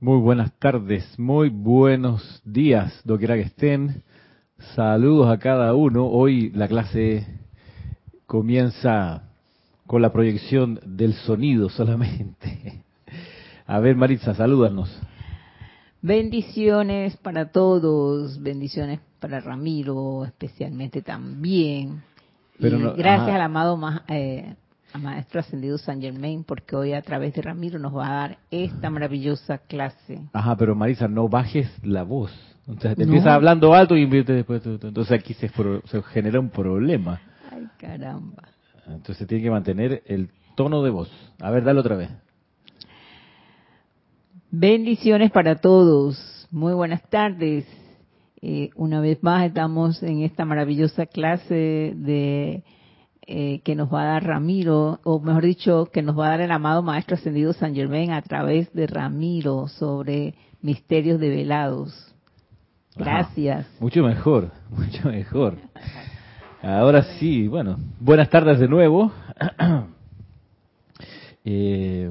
Muy buenas tardes, muy buenos días, doquiera que estén. Saludos a cada uno. Hoy la clase comienza con la proyección del sonido solamente. A ver, Maritza, salúdanos. Bendiciones para todos, bendiciones para Ramiro especialmente también. Pero no- gracias ajá. al amado ma- eh, a Maestro Ascendido San Germain, porque hoy a través de Ramiro nos va a dar esta maravillosa clase. Ajá, pero Marisa, no bajes la voz. Entonces te No. empiezas hablando alto y después, entonces aquí se genera un problema. Ay, caramba. Entonces tiene que mantener el tono de voz. A ver, dale otra vez. Bendiciones para todos. Muy buenas tardes. Eh, una vez más estamos en esta maravillosa clase de eh, que nos va a dar Ramiro, o mejor dicho, que nos va a dar el amado Maestro Ascendido San Germain a través de Ramiro sobre misterios develados. Ajá. Gracias. Mucho mejor, mucho mejor. Ahora sí, bueno, buenas tardes de nuevo. Eh,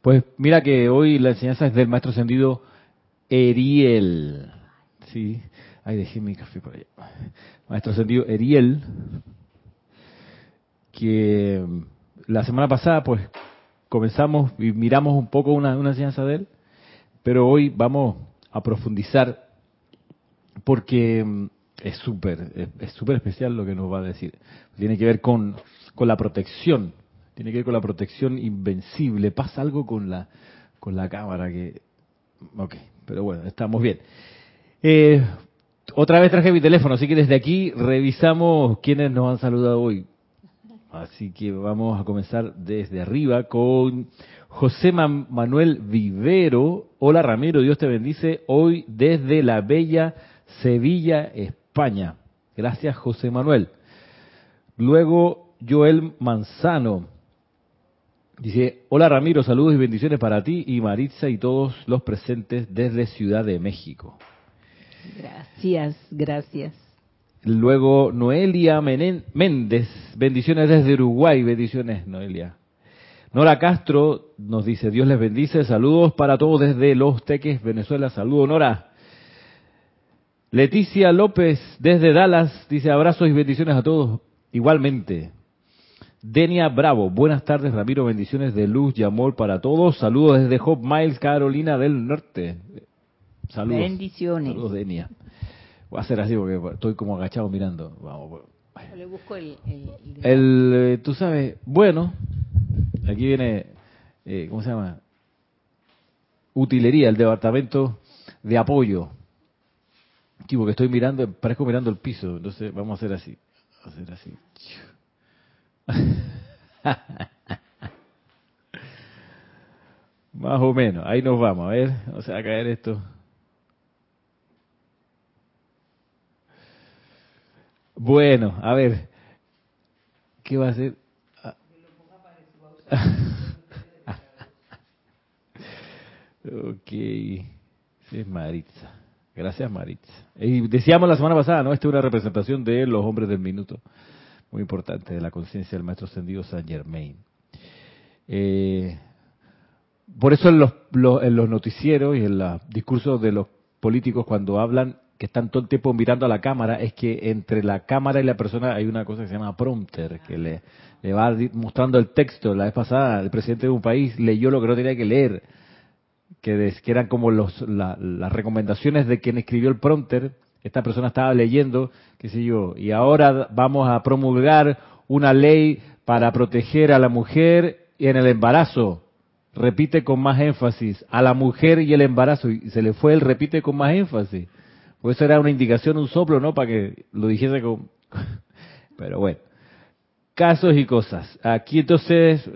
pues mira que hoy la enseñanza es del maestro ascendido Eriel. Sí, ay, dejé mi café por allá. Maestro ascendido Eriel, que la semana pasada pues comenzamos y miramos un poco una, una enseñanza de él, pero hoy vamos a profundizar porque mm, es súper es súper especial lo que nos va a decir. Tiene que ver con, con la protección, tiene que ver con la protección invencible. Pasa algo con la con la cámara que, ok, pero bueno, estamos bien. Eh, otra vez traje mi teléfono, así que desde aquí revisamos quiénes nos han saludado hoy. Así que vamos a comenzar desde arriba con José Man- Manuel Vivero. Hola Ramiro, Dios te bendice hoy desde la bella Sevilla, España. Gracias José Manuel. Luego Joel Manzano. Dice, hola Ramiro, saludos y bendiciones para ti y Maritza y todos los presentes desde Ciudad de México. Gracias, gracias. Luego Noelia Menen- Méndez, bendiciones desde Uruguay, bendiciones Noelia. Nora Castro nos dice, Dios les bendice, saludos para todos desde Los Teques, Venezuela, saludos Nora. Leticia López desde Dallas dice, abrazos y bendiciones a todos, igualmente. Denia Bravo, buenas tardes Ramiro, bendiciones de luz y amor para todos, saludos desde Hope Miles, Carolina del Norte. Saludos. Bendiciones. Saludos Denia. Voy a hacer así porque estoy como agachado mirando. Vamos. Yo le busco el... el- El, eh, tú sabes, bueno, aquí viene, eh, ¿cómo se llama? Utilería, el departamento de apoyo. Aquí porque estoy mirando, parezco mirando el piso, entonces vamos a hacer así. a hacer así. Más o menos, ahí nos vamos, a ver, o sea, a caer esto. Bueno, a ver, ¿qué va a hacer? Ok, es Maritza. Gracias, Maritza. Y decíamos la semana pasada, ¿no? Esta es una representación de los hombres del minuto, muy importante, de la conciencia del maestro ascendido Saint Germain. Eh, por eso en los, los- en los noticieros y en los discursos de los políticos cuando hablan que están todo el tiempo mirando a la cámara, es que entre la cámara y la persona hay una cosa que se llama prompter, que le, va mostrando el texto. La vez pasada el presidente de un país leyó lo que no tenía que leer, que, eran como los, la- las recomendaciones de quien escribió el prompter. Esta persona estaba leyendo, qué sé yo, y ahora vamos a promulgar una ley para proteger a la mujer y en el embarazo. Repite con más énfasis, a la mujer y el embarazo. Y se le fue el repite con más énfasis. Pues era una indicación, un soplo, ¿no? Para que lo dijese con... Pero bueno, casos y cosas. Aquí entonces,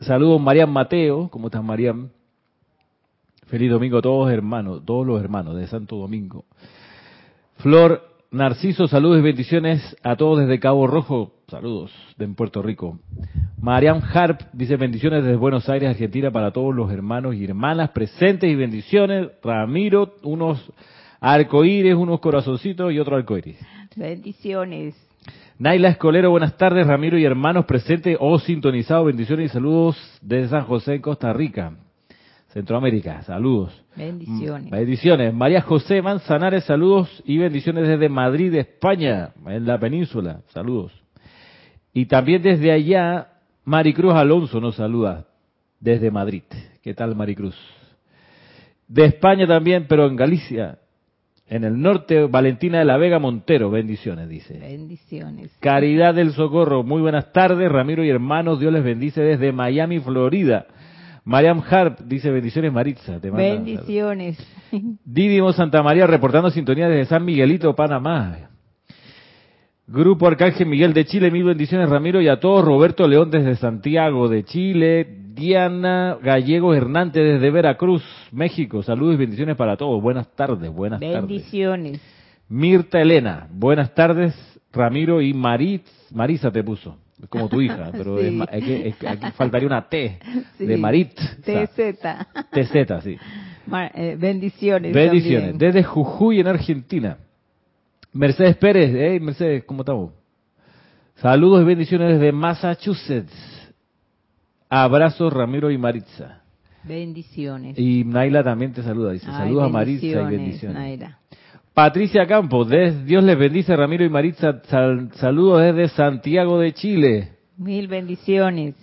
saludos Marian Mateo, ¿cómo estás Marian? Feliz domingo a todos hermanos, todos los hermanos de Santo Domingo. Flor Narciso, saludos y bendiciones a todos desde Cabo Rojo, saludos de Puerto Rico. Marian Harp dice bendiciones desde Buenos Aires, Argentina para todos los hermanos y hermanas presentes y bendiciones. Ramiro, unos arcoíris, unos corazoncitos y otro arcoíris. Bendiciones. Naila Escolero, buenas tardes, Ramiro y hermanos presentes o sintonizados, bendiciones y saludos desde San José, Costa Rica. Centroamérica. Saludos. Bendiciones. Bendiciones. María José Manzanares, saludos y bendiciones desde Madrid, España, en la península. Saludos. Y también desde allá, Maricruz Alonso nos saluda desde Madrid. ¿Qué tal, Maricruz? De España también, pero en Galicia, en el norte, Valentina de la Vega Montero, bendiciones, dice. Bendiciones. Caridad del Socorro, muy buenas tardes, Ramiro y hermanos, Dios les bendice desde Miami, Florida. Mariam Harp dice bendiciones Maritza. Te manda- Bendiciones. Didimo Santa María reportando sintonía desde San Miguelito, Panamá. Grupo Arcángel Miguel de Chile, mil bendiciones Ramiro y a todos. Roberto León desde Santiago de Chile. Diana Gallego Hernández desde Veracruz, México. Saludos y bendiciones para todos. Buenas tardes, buenas tardes. Bendiciones. Mirta Elena, buenas tardes Ramiro y Maritz, Marisa te puso. Como tu hija, pero Sí. es ma- es que- es que aquí faltaría una T Sí. de Marit. TZ. TZ, sí. Ma- eh, bendiciones. Bendiciones. también. Desde Jujuy, en Argentina. Mercedes Pérez. Hey, Mercedes, ¿cómo estamos? Saludos y bendiciones desde Massachusetts. Abrazos, Ramiro y Maritza. Bendiciones. Y Naila también te saluda. Dice, saludos a Maritza y bendiciones. Naira. Patricia Campos, Dios les bendice, Ramiro y Maritza. Sal- saludos desde Santiago de Chile. Mil bendiciones.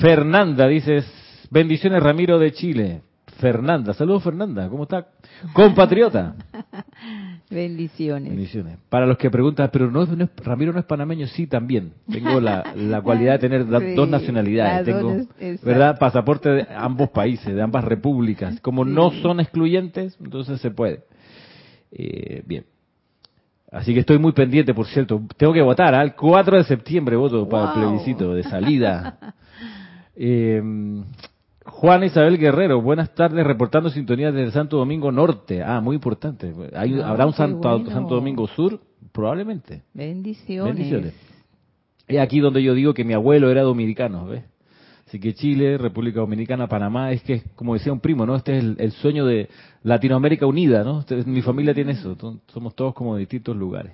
Fernanda, dices, bendiciones, Ramiro de Chile. Fernanda, saludos Fernanda, ¿cómo está? Compatriota. Bendiciones. Bendiciones. Para los que preguntan, pero no, no es- Ramiro no es panameño, sí, también. Tengo la, la cualidad de tener Sí, dos nacionalidades. Tengo. ¿verdad? Pasaporte de ambos países, de ambas repúblicas. Como no son excluyentes, entonces se puede. Eh, bien. Así que estoy muy pendiente, por cierto. Tengo que votar, al 4 de septiembre voto para el plebiscito de salida. Eh, Juan Isabel Guerrero, buenas tardes, reportando sintonía desde Santo Domingo Norte. Ah, muy importante. ¿Hay- ¿Habrá un Santo, bueno. Santo Domingo Sur? Probablemente. Bendiciones. Bendiciones. Es aquí donde yo digo que mi abuelo era dominicano, ¿ves? Así que Chile, República Dominicana, Panamá, es que, como decía un primo, ¿no? Este es el, el sueño de Latinoamérica unida, ¿no? Este- mi familia tiene eso, somos todos como de distintos lugares,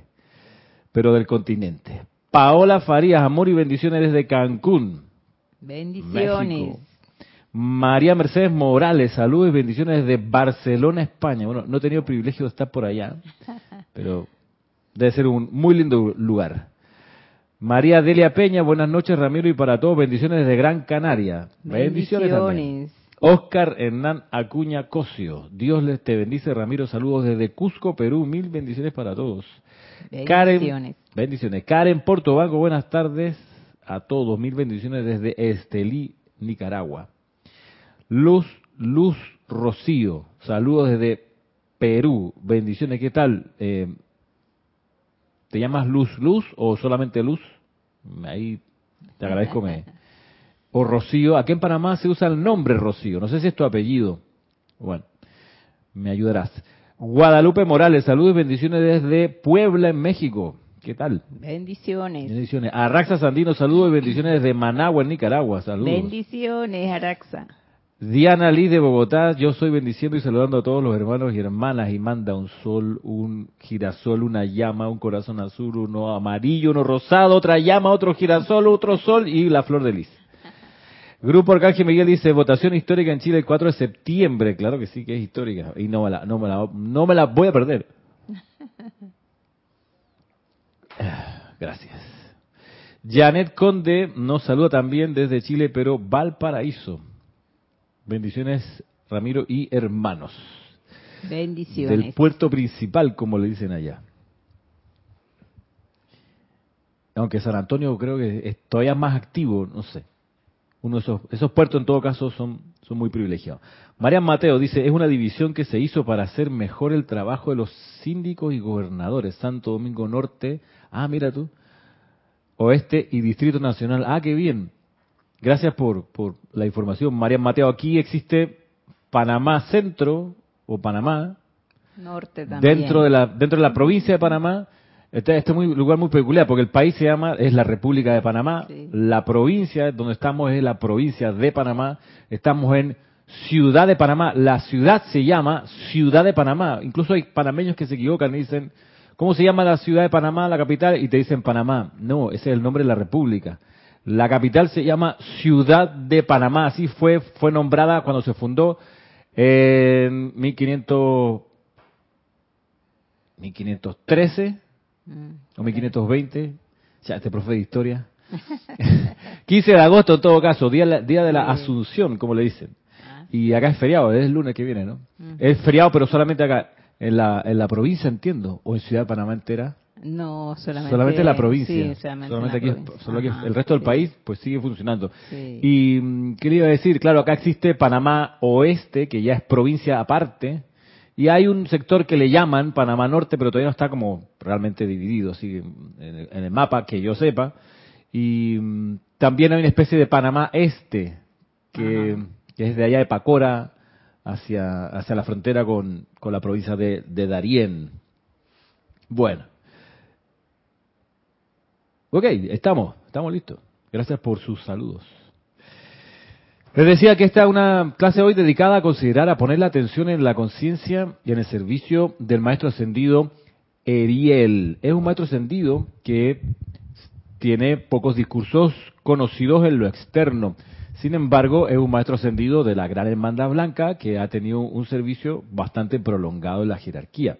pero del continente. Paola Farías, amor y bendiciones desde Cancún, Bendiciones. México. María Mercedes Morales, saludos y bendiciones desde Barcelona, España. Bueno, no he tenido el privilegio de estar por allá, pero debe ser un muy lindo lugar. María Delia Peña, buenas noches Ramiro y para todos, bendiciones desde Gran Canaria. Bendiciones. también. Bendiciones. Oscar Hernán Acuña Cosio, Dios les te bendice Ramiro, saludos desde Cusco, Perú, mil bendiciones para todos. Karen, Bendiciones. bendiciones. Karen Portobanco, buenas tardes a todos, mil bendiciones desde Estelí, Nicaragua. Luz, Luz Rocío, saludos desde Perú, bendiciones, ¿qué tal? Eh, ¿Te llamas Luz Luz o solamente Luz? Ahí te agradezco. Me... O Rocío, aquí en Panamá se usa el nombre Rocío, no sé si es tu apellido. Bueno, me ayudarás. Guadalupe Morales, saludos y bendiciones desde Puebla, en México. ¿Qué tal? Bendiciones. Bendiciones. Arraxa Sandino, saludos y bendiciones desde Managua, en Nicaragua. Saludos. Bendiciones, Araxa. Diana Liz de Bogotá, yo soy bendiciendo y saludando a todos los hermanos y hermanas y manda un sol, un girasol, una llama, un corazón azul, uno amarillo, uno rosado, otra llama, otro girasol, otro sol y la flor de lis. Grupo Arcángel Miguel dice, votación histórica en Chile el 4 de septiembre. Claro que sí que es histórica y no me la, no me la, no me la voy a perder. Ah, Gracias. Janet Conde nos saluda también desde Chile, pero Valparaíso. Bendiciones, Ramiro y hermanos. Bendiciones. Del puerto principal, como le dicen allá. Aunque San Antonio creo que es todavía más activo, no sé. Uno de esos, esos puertos en todo caso son, son muy privilegiados. Marian Mateo dice, es una división que se hizo para hacer mejor el trabajo de los síndicos y gobernadores. Santo Domingo Norte, ah, mira tú, Oeste y Distrito Nacional. Ah, qué bien. Gracias por, por la información. Marian Mateo, aquí existe Panamá Centro o Panamá, Norte también. dentro de la dentro de la provincia de Panamá. Este, este es un lugar muy peculiar porque el país se llama, es la República de Panamá. Sí. La provincia donde estamos es la provincia de Panamá. Estamos en Ciudad de Panamá. La ciudad se llama Ciudad de Panamá. Incluso hay panameños que se equivocan y dicen, ¿cómo se llama la ciudad de Panamá, la capital? Y te dicen Panamá. No, ese es el nombre de la República. La capital se llama Ciudad de Panamá, así fue, fue nombrada cuando se fundó en 1500, 1513 mm, o 1520. Ya, este profe de historia. 15 de agosto en todo caso, día, día de la Asunción, como le dicen. Ah. Y acá es feriado, es el lunes que viene, ¿no? Es feriado, pero solamente acá, en la, en la provincia, entiendo, o en Ciudad de Panamá entera. No, solamente, solamente la provincia. solamente, aquí, Solo el resto del país pues sigue funcionando. Y mm, qué le iba a decir, claro, acá existe Panamá Oeste, que ya es provincia aparte, y hay un sector que le llaman Panamá Norte, pero todavía no está como realmente dividido, así en el, mapa que yo sepa. Y mm, también hay una especie de Panamá Este, que, es de allá de Pacora hacia, hacia la frontera con, con la provincia de, de Darién. Bueno. Ok, estamos, estamos listos. Gracias por sus saludos. Les decía que esta es una clase hoy dedicada a considerar, a poner la atención en la conciencia y en el servicio del maestro ascendido Eriel. Es un maestro ascendido que tiene pocos discursos conocidos en lo externo. Sin embargo, es un maestro ascendido de la Gran Hermandad Blanca que ha tenido un servicio bastante prolongado en la jerarquía.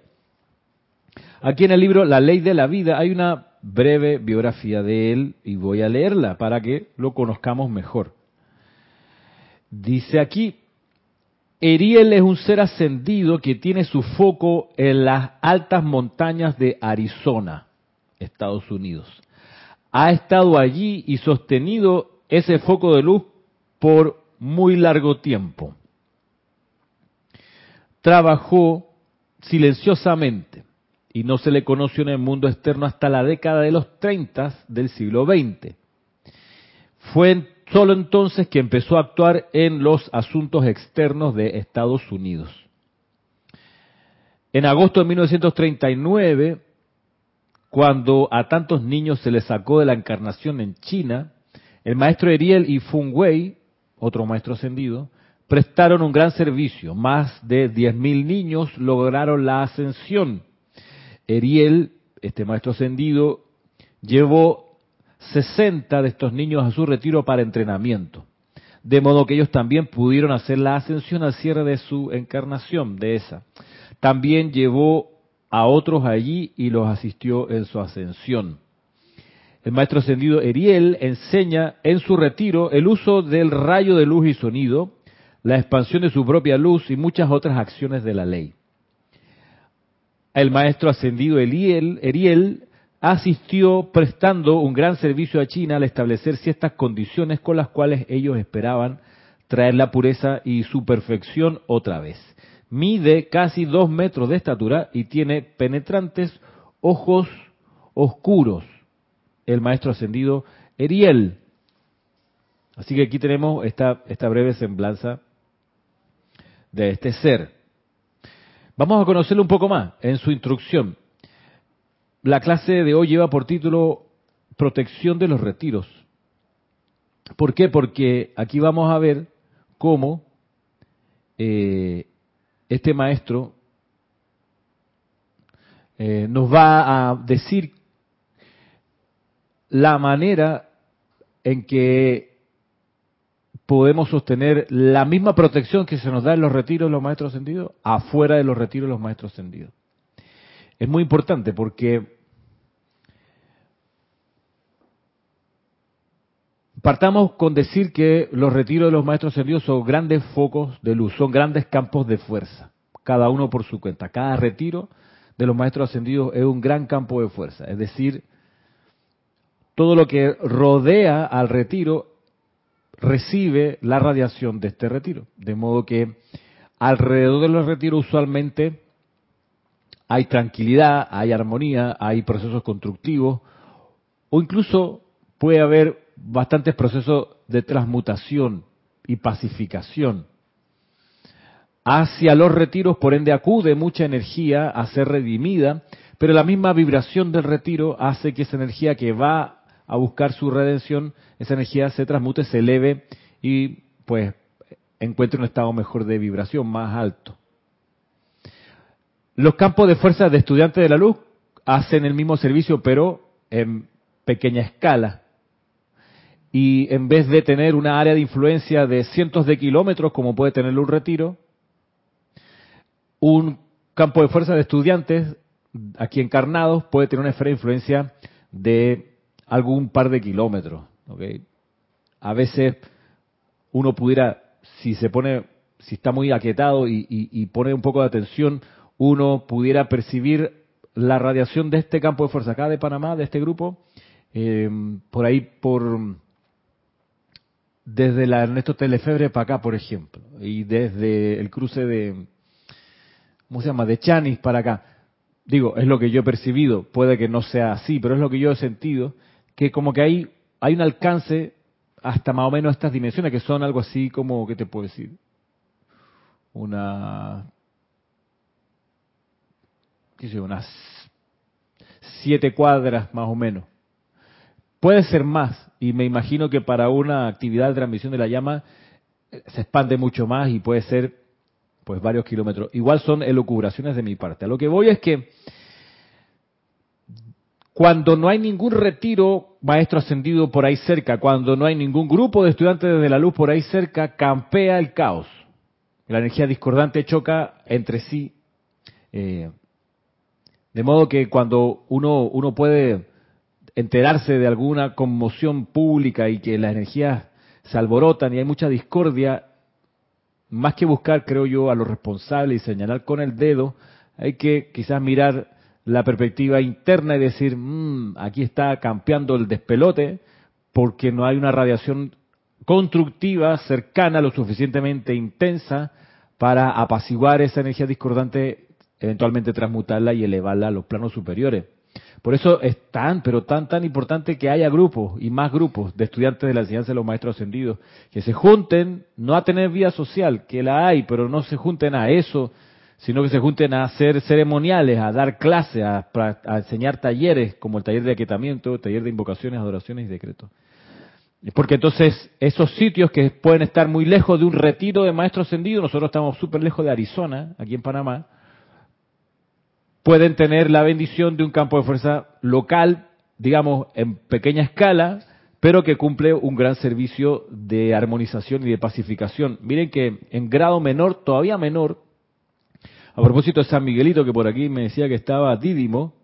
Aquí en el libro La Ley de la Vida hay una breve biografía de él y voy a leerla para que lo conozcamos mejor. Dice aquí, Eriel es un ser ascendido que tiene su foco en las altas montañas de Arizona, Estados Unidos. Ha estado allí y sostenido ese foco de luz por muy largo tiempo. Trabajó silenciosamente y no se le conoció en el mundo externo hasta la década de los 30 del siglo XX. Fue solo entonces que empezó a actuar en los asuntos externos de Estados Unidos. En agosto de 1939, cuando a tantos niños se les sacó de la encarnación en China, el maestro Eriel y Fung Wei, otro maestro ascendido, prestaron un gran servicio. Más de 10.000 niños lograron la ascensión Eriel, este maestro ascendido, llevó 60 de estos niños a su retiro para entrenamiento. De modo que ellos también pudieron hacer la ascensión al cierre de su encarnación, de esa. También llevó a otros allí y los asistió en su ascensión. El maestro ascendido Eriel enseña en su retiro el uso del rayo de luz y sonido, la expansión de su propia luz y muchas otras acciones de la ley el maestro ascendido Eriel asistió prestando un gran servicio a China al establecer ciertas condiciones con las cuales ellos esperaban traer la pureza y su perfección otra vez. Mide casi dos metros de estatura y tiene penetrantes ojos oscuros. El maestro ascendido Eriel. Así que aquí tenemos esta, esta breve semblanza de este ser. Vamos a conocerlo un poco más en su instrucción. La clase de hoy lleva por título Protección de los retiros. ¿Por qué? Porque aquí vamos a ver cómo eh, este maestro eh, nos va a decir la manera en que podemos sostener la misma protección que se nos da en los retiros de los maestros ascendidos afuera de los retiros de los maestros ascendidos. Es muy importante porque partamos con decir que los retiros de los maestros ascendidos son grandes focos de luz, son grandes campos de fuerza, cada uno por su cuenta. Cada retiro de los maestros ascendidos es un gran campo de fuerza, es decir, todo lo que rodea al retiro recibe la radiación de este retiro. De modo que alrededor de los retiros usualmente hay tranquilidad, hay armonía, hay procesos constructivos o incluso puede haber bastantes procesos de transmutación y pacificación. Hacia los retiros, por ende, acude mucha energía a ser redimida, pero la misma vibración del retiro hace que esa energía que va a buscar su redención, esa energía se transmute, se eleve y pues encuentre un estado mejor de vibración, más alto. Los campos de fuerza de estudiantes de la luz hacen el mismo servicio, pero en pequeña escala. y en vez de tener una área de influencia de cientos de kilómetros como puede tener un retiro, un campo de fuerza de estudiantes aquí encarnados puede tener una esfera de influencia de algún par de kilómetros. A veces uno pudiera, si se pone, si está muy aquietado y, pone un poco de atención, uno pudiera percibir la radiación de este campo de fuerza acá de Panamá, de este grupo, eh, por ahí por desde la Ernesto Telefebre para acá, por ejemplo, y desde el cruce de, ¿cómo se llama?, de Chanis para acá. Digo, es lo que yo he percibido, puede que no sea así, pero es lo que yo he sentido, que como que hay, hay un alcance hasta más o menos estas dimensiones, que son algo así como, ¿qué te puedo decir? Una, qué sé, unas siete cuadras más o menos. Puede ser más, y me imagino que para una actividad de transmisión de la llama eh, se expande mucho más y puede ser pues varios kilómetros. Igual son elucubraciones de mi parte. A lo que voy es que cuando no hay ningún retiro maestro ascendido por ahí cerca, cuando no hay ningún grupo de estudiantes de la luz por ahí cerca, campea el caos. La energía discordante choca entre sí. Eh, de modo que cuando uno, uno puede enterarse de alguna conmoción pública y que las energías se alborotan y hay mucha discordia, más que buscar, creo yo, a los responsables y señalar con el dedo, hay que quizás mirar la perspectiva interna y decir, mmm, aquí está campeando el despelote porque no hay una radiación constructiva, cercana, lo suficientemente intensa para apaciguar esa energía discordante, eventualmente transmutarla y elevarla a los planos superiores. Por eso es tan, pero tan, tan importante que haya grupos y más grupos de estudiantes de la enseñanza de los maestros ascendidos, que se junten, no a tener vida social, que la hay, pero no se junten a eso, sino que se junten a hacer ceremoniales, a dar clases, a, enseñar talleres, como el taller de aquietamiento, taller de invocaciones, adoraciones y decretos. Porque entonces esos sitios que pueden estar muy lejos de un retiro de maestros ascendidos, nosotros estamos súper lejos de Arizona, aquí en Panamá, pueden tener la bendición de un campo de fuerza local, digamos, en pequeña escala, pero que cumple un gran servicio de armonización y de pacificación. Miren que en grado menor, todavía menor, a propósito de San Miguelito, que por aquí me decía que estaba dídimo,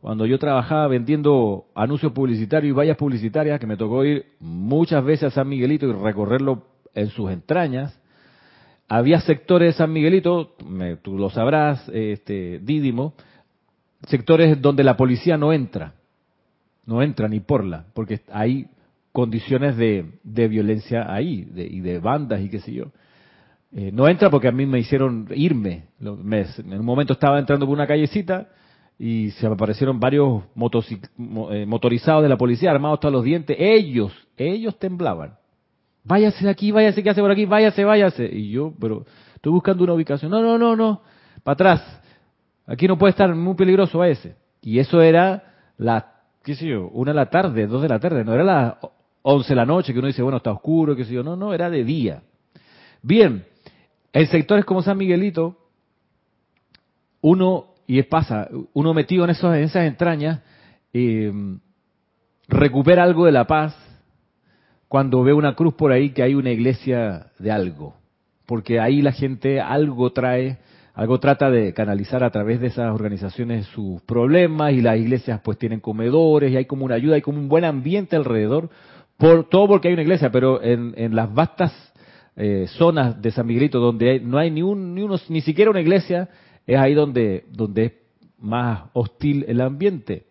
cuando yo trabajaba vendiendo anuncios publicitarios y vallas publicitarias, que me tocó ir muchas veces a San Miguelito y recorrerlo en sus entrañas, había sectores de San Miguelito, tú lo sabrás, este, Dídimo, sectores donde la policía no entra, no entra ni por la, porque hay condiciones de, violencia ahí, y de bandas y qué sé yo. Eh, no entra porque a mí me hicieron irme. en un momento estaba entrando por una callecita y se aparecieron varios eh, motorizados de la policía armados hasta los dientes. Ellos, ellos temblaban váyase de aquí, váyase, ¿qué hace por aquí? Váyase, váyase. Y yo, pero estoy buscando una ubicación. No, no, no, no, para atrás. Aquí no puede estar, muy peligroso, váyase. Y eso era la, qué sé yo, una de la tarde, dos de la tarde, no era las once de la noche que uno dice, bueno, está oscuro, qué sé yo. No, no, era de día. Bien, en sectores como San Miguelito, uno, y pasa, uno metido en, esos, en esas entrañas, eh, recupera algo de la paz, cuando ve una cruz por ahí que hay una iglesia de algo, porque ahí la gente algo trae, algo trata de canalizar a través de esas organizaciones sus problemas y las iglesias pues tienen comedores y hay como una ayuda, hay como un buen ambiente alrededor, por todo porque hay una iglesia, pero en, las vastas eh, zonas de San Miguelito donde no hay ni un, ni uno, ni siquiera una iglesia, es ahí donde, donde es más hostil el ambiente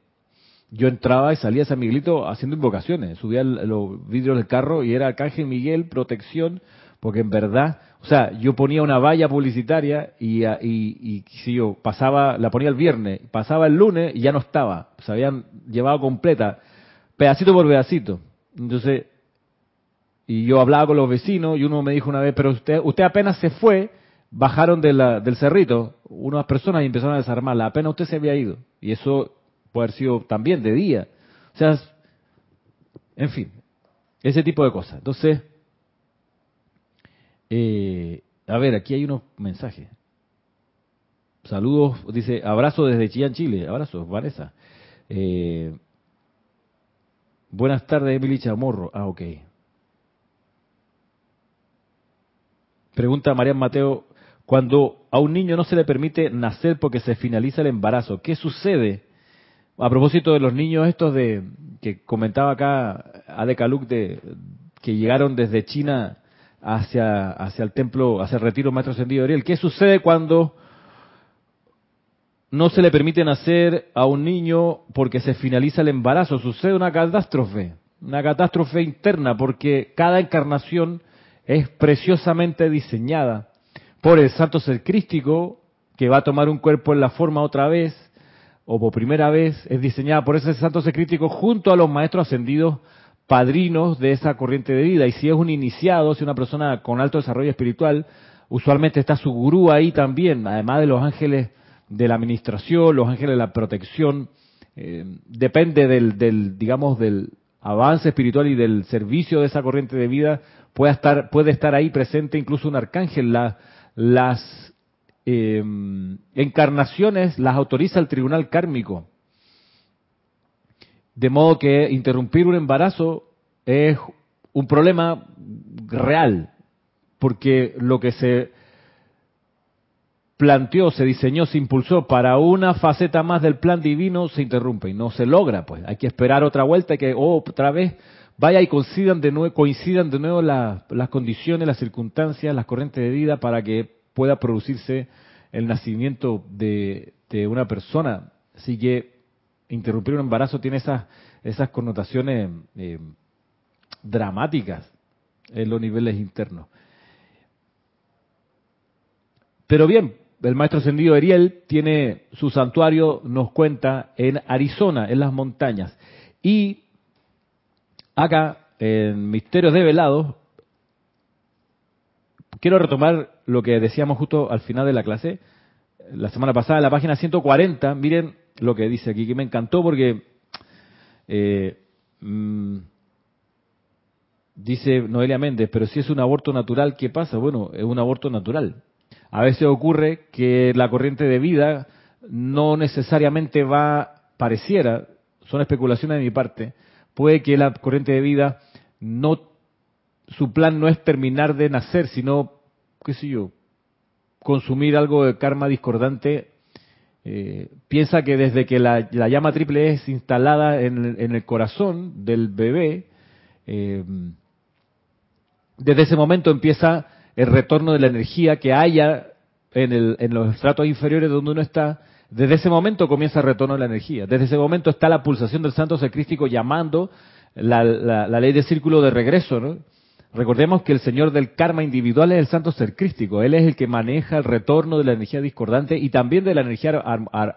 yo entraba y salía a San Miguelito haciendo invocaciones, subía los vidrios del carro y era Arcángel Miguel, protección, porque en verdad, o sea, yo ponía una valla publicitaria y, y, si yo pasaba, la ponía el viernes, pasaba el lunes y ya no estaba, se habían llevado completa, pedacito por pedacito. Entonces, y yo hablaba con los vecinos y uno me dijo una vez, pero usted, usted apenas se fue, bajaron de del cerrito unas personas y empezaron a desarmarla, apenas usted se había ido. Y eso puede haber sido también de día. O sea, en fin, ese tipo de cosas. Entonces, eh, a ver, aquí hay unos mensajes. Saludos, dice, abrazo desde Chillán, Chile. Abrazos, Vanessa. Eh, Buenas tardes, Emily Chamorro. Ah, ok. Pregunta María Mateo, cuando a un niño no se le permite nacer porque se finaliza el embarazo, ¿qué sucede? A propósito de los niños estos de que comentaba acá Adecaluk de que llegaron desde China hacia hacia el templo, hacia el retiro Maestro Ascendido Ariel, ¿qué sucede cuando no se le permite nacer a un niño porque se finaliza el embarazo? Sucede una catástrofe, una catástrofe interna porque cada encarnación es preciosamente diseñada por el santo ser crístico que va a tomar un cuerpo en la forma otra vez o por primera vez es diseñada por ese santo ser crítico junto a los maestros ascendidos padrinos de esa corriente de vida. Y si es un iniciado, si una persona con alto desarrollo espiritual, usualmente está su gurú ahí también, además de los ángeles de la administración, los ángeles de la protección, eh, depende del, del, digamos, del avance espiritual y del servicio de esa corriente de vida, puede estar, puede estar ahí presente incluso un arcángel. La, las eh, encarnaciones las autoriza el tribunal kármico. De modo que interrumpir un embarazo es un problema real, porque lo que se planteó, se diseñó, se impulsó para una faceta más del plan divino se interrumpe y no se logra, pues hay que esperar otra vuelta y que otra vez vaya y coincidan de nuevo, coincidan de nuevo las condiciones, las circunstancias, las corrientes de vida para que pueda producirse el nacimiento de, una persona. Así que interrumpir un embarazo tiene esas, esas connotaciones eh, dramáticas en los niveles internos. Pero bien, el maestro ascendido Ariel tiene su santuario, nos cuenta, en Arizona, en las montañas. Y acá, en Misterios de Velados, quiero retomar lo que decíamos justo al final de la clase, la semana pasada, en la página 140, miren lo que dice aquí, que me encantó porque eh, mm, dice Noelia Méndez, pero si es un aborto natural, ¿qué pasa? Bueno, es un aborto natural. A veces ocurre que la corriente de vida no necesariamente va, pareciera, son especulaciones de mi parte, puede que la corriente de vida no, su plan no es terminar de nacer, sino, qué sé yo, consumir algo de karma discordante. Eh, piensa que desde que la, llama triple es instalada en, el corazón del bebé, eh, desde ese momento empieza el retorno de la energía que haya en, el, en los estratos inferiores donde uno está, desde ese momento comienza el retorno de la energía. Desde ese momento está la pulsación del santo sacrístico llamando la, la, ley de círculo de regreso. ¿no? Recordemos que el señor del karma individual es el santo ser crístico. Él es el que maneja el retorno de la energía discordante y también de la energía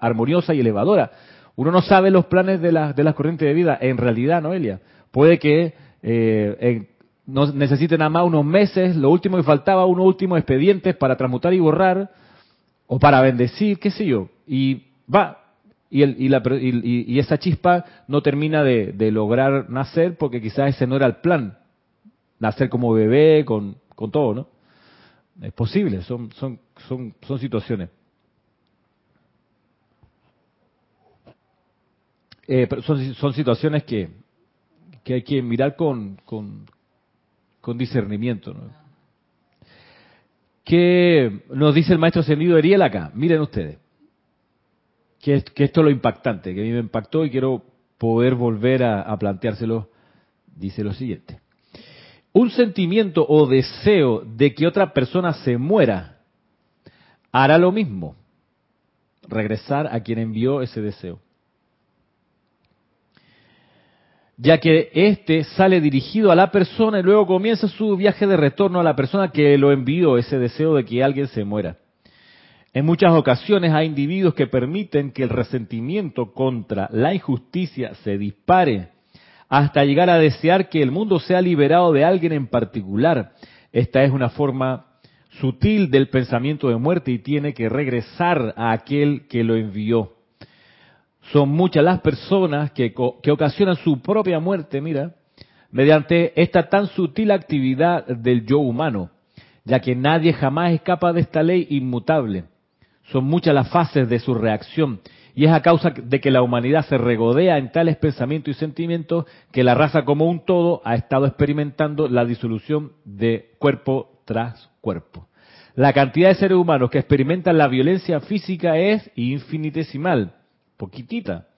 armoniosa y elevadora. Uno no sabe los planes de, de las corrientes de vida. En realidad, Noelia, puede que eh, en, no necesiten nada más unos meses, lo último que faltaba, unos últimos expedientes para transmutar y borrar, o para bendecir, qué sé yo, y va, y, el, y, la, y, esa chispa no termina de, lograr nacer porque quizás ese no era el plan, nacer como bebé, con, con todo, ¿no? Es posible, son, son, son, son situaciones. Eh, son, son situaciones que, que hay que mirar con, con, con discernimiento. ¿no? ¿Qué nos dice el maestro ascendido Ariel acá? Miren ustedes. Que, esto es lo impactante, que a mí me impactó y quiero poder volver a, a planteárselo. Dice lo siguiente. Un sentimiento o deseo de que otra persona se muera hará lo mismo. Regresar a quien envió ese deseo. Ya que éste sale dirigido a la persona y luego comienza su viaje de retorno a la persona que lo envió, ese deseo de que alguien se muera. En muchas ocasiones hay individuos que permiten que el resentimiento contra la injusticia se dispare hasta llegar a desear que el mundo sea liberado de alguien en particular. Esta es una forma sutil del pensamiento de muerte y tiene que regresar a aquel que lo envió. Son muchas las personas que, que ocasionan su propia muerte, mira, mediante esta tan sutil actividad del yo humano, ya que nadie jamás escapa de esta ley inmutable. Son muchas las fases de su reacción y es a causa de que la humanidad se regodea en tales pensamientos y sentimientos que la raza como un todo ha estado experimentando la disolución de cuerpo tras cuerpo. La cantidad de seres humanos que experimentan la violencia física es infinitesimal, poquitita,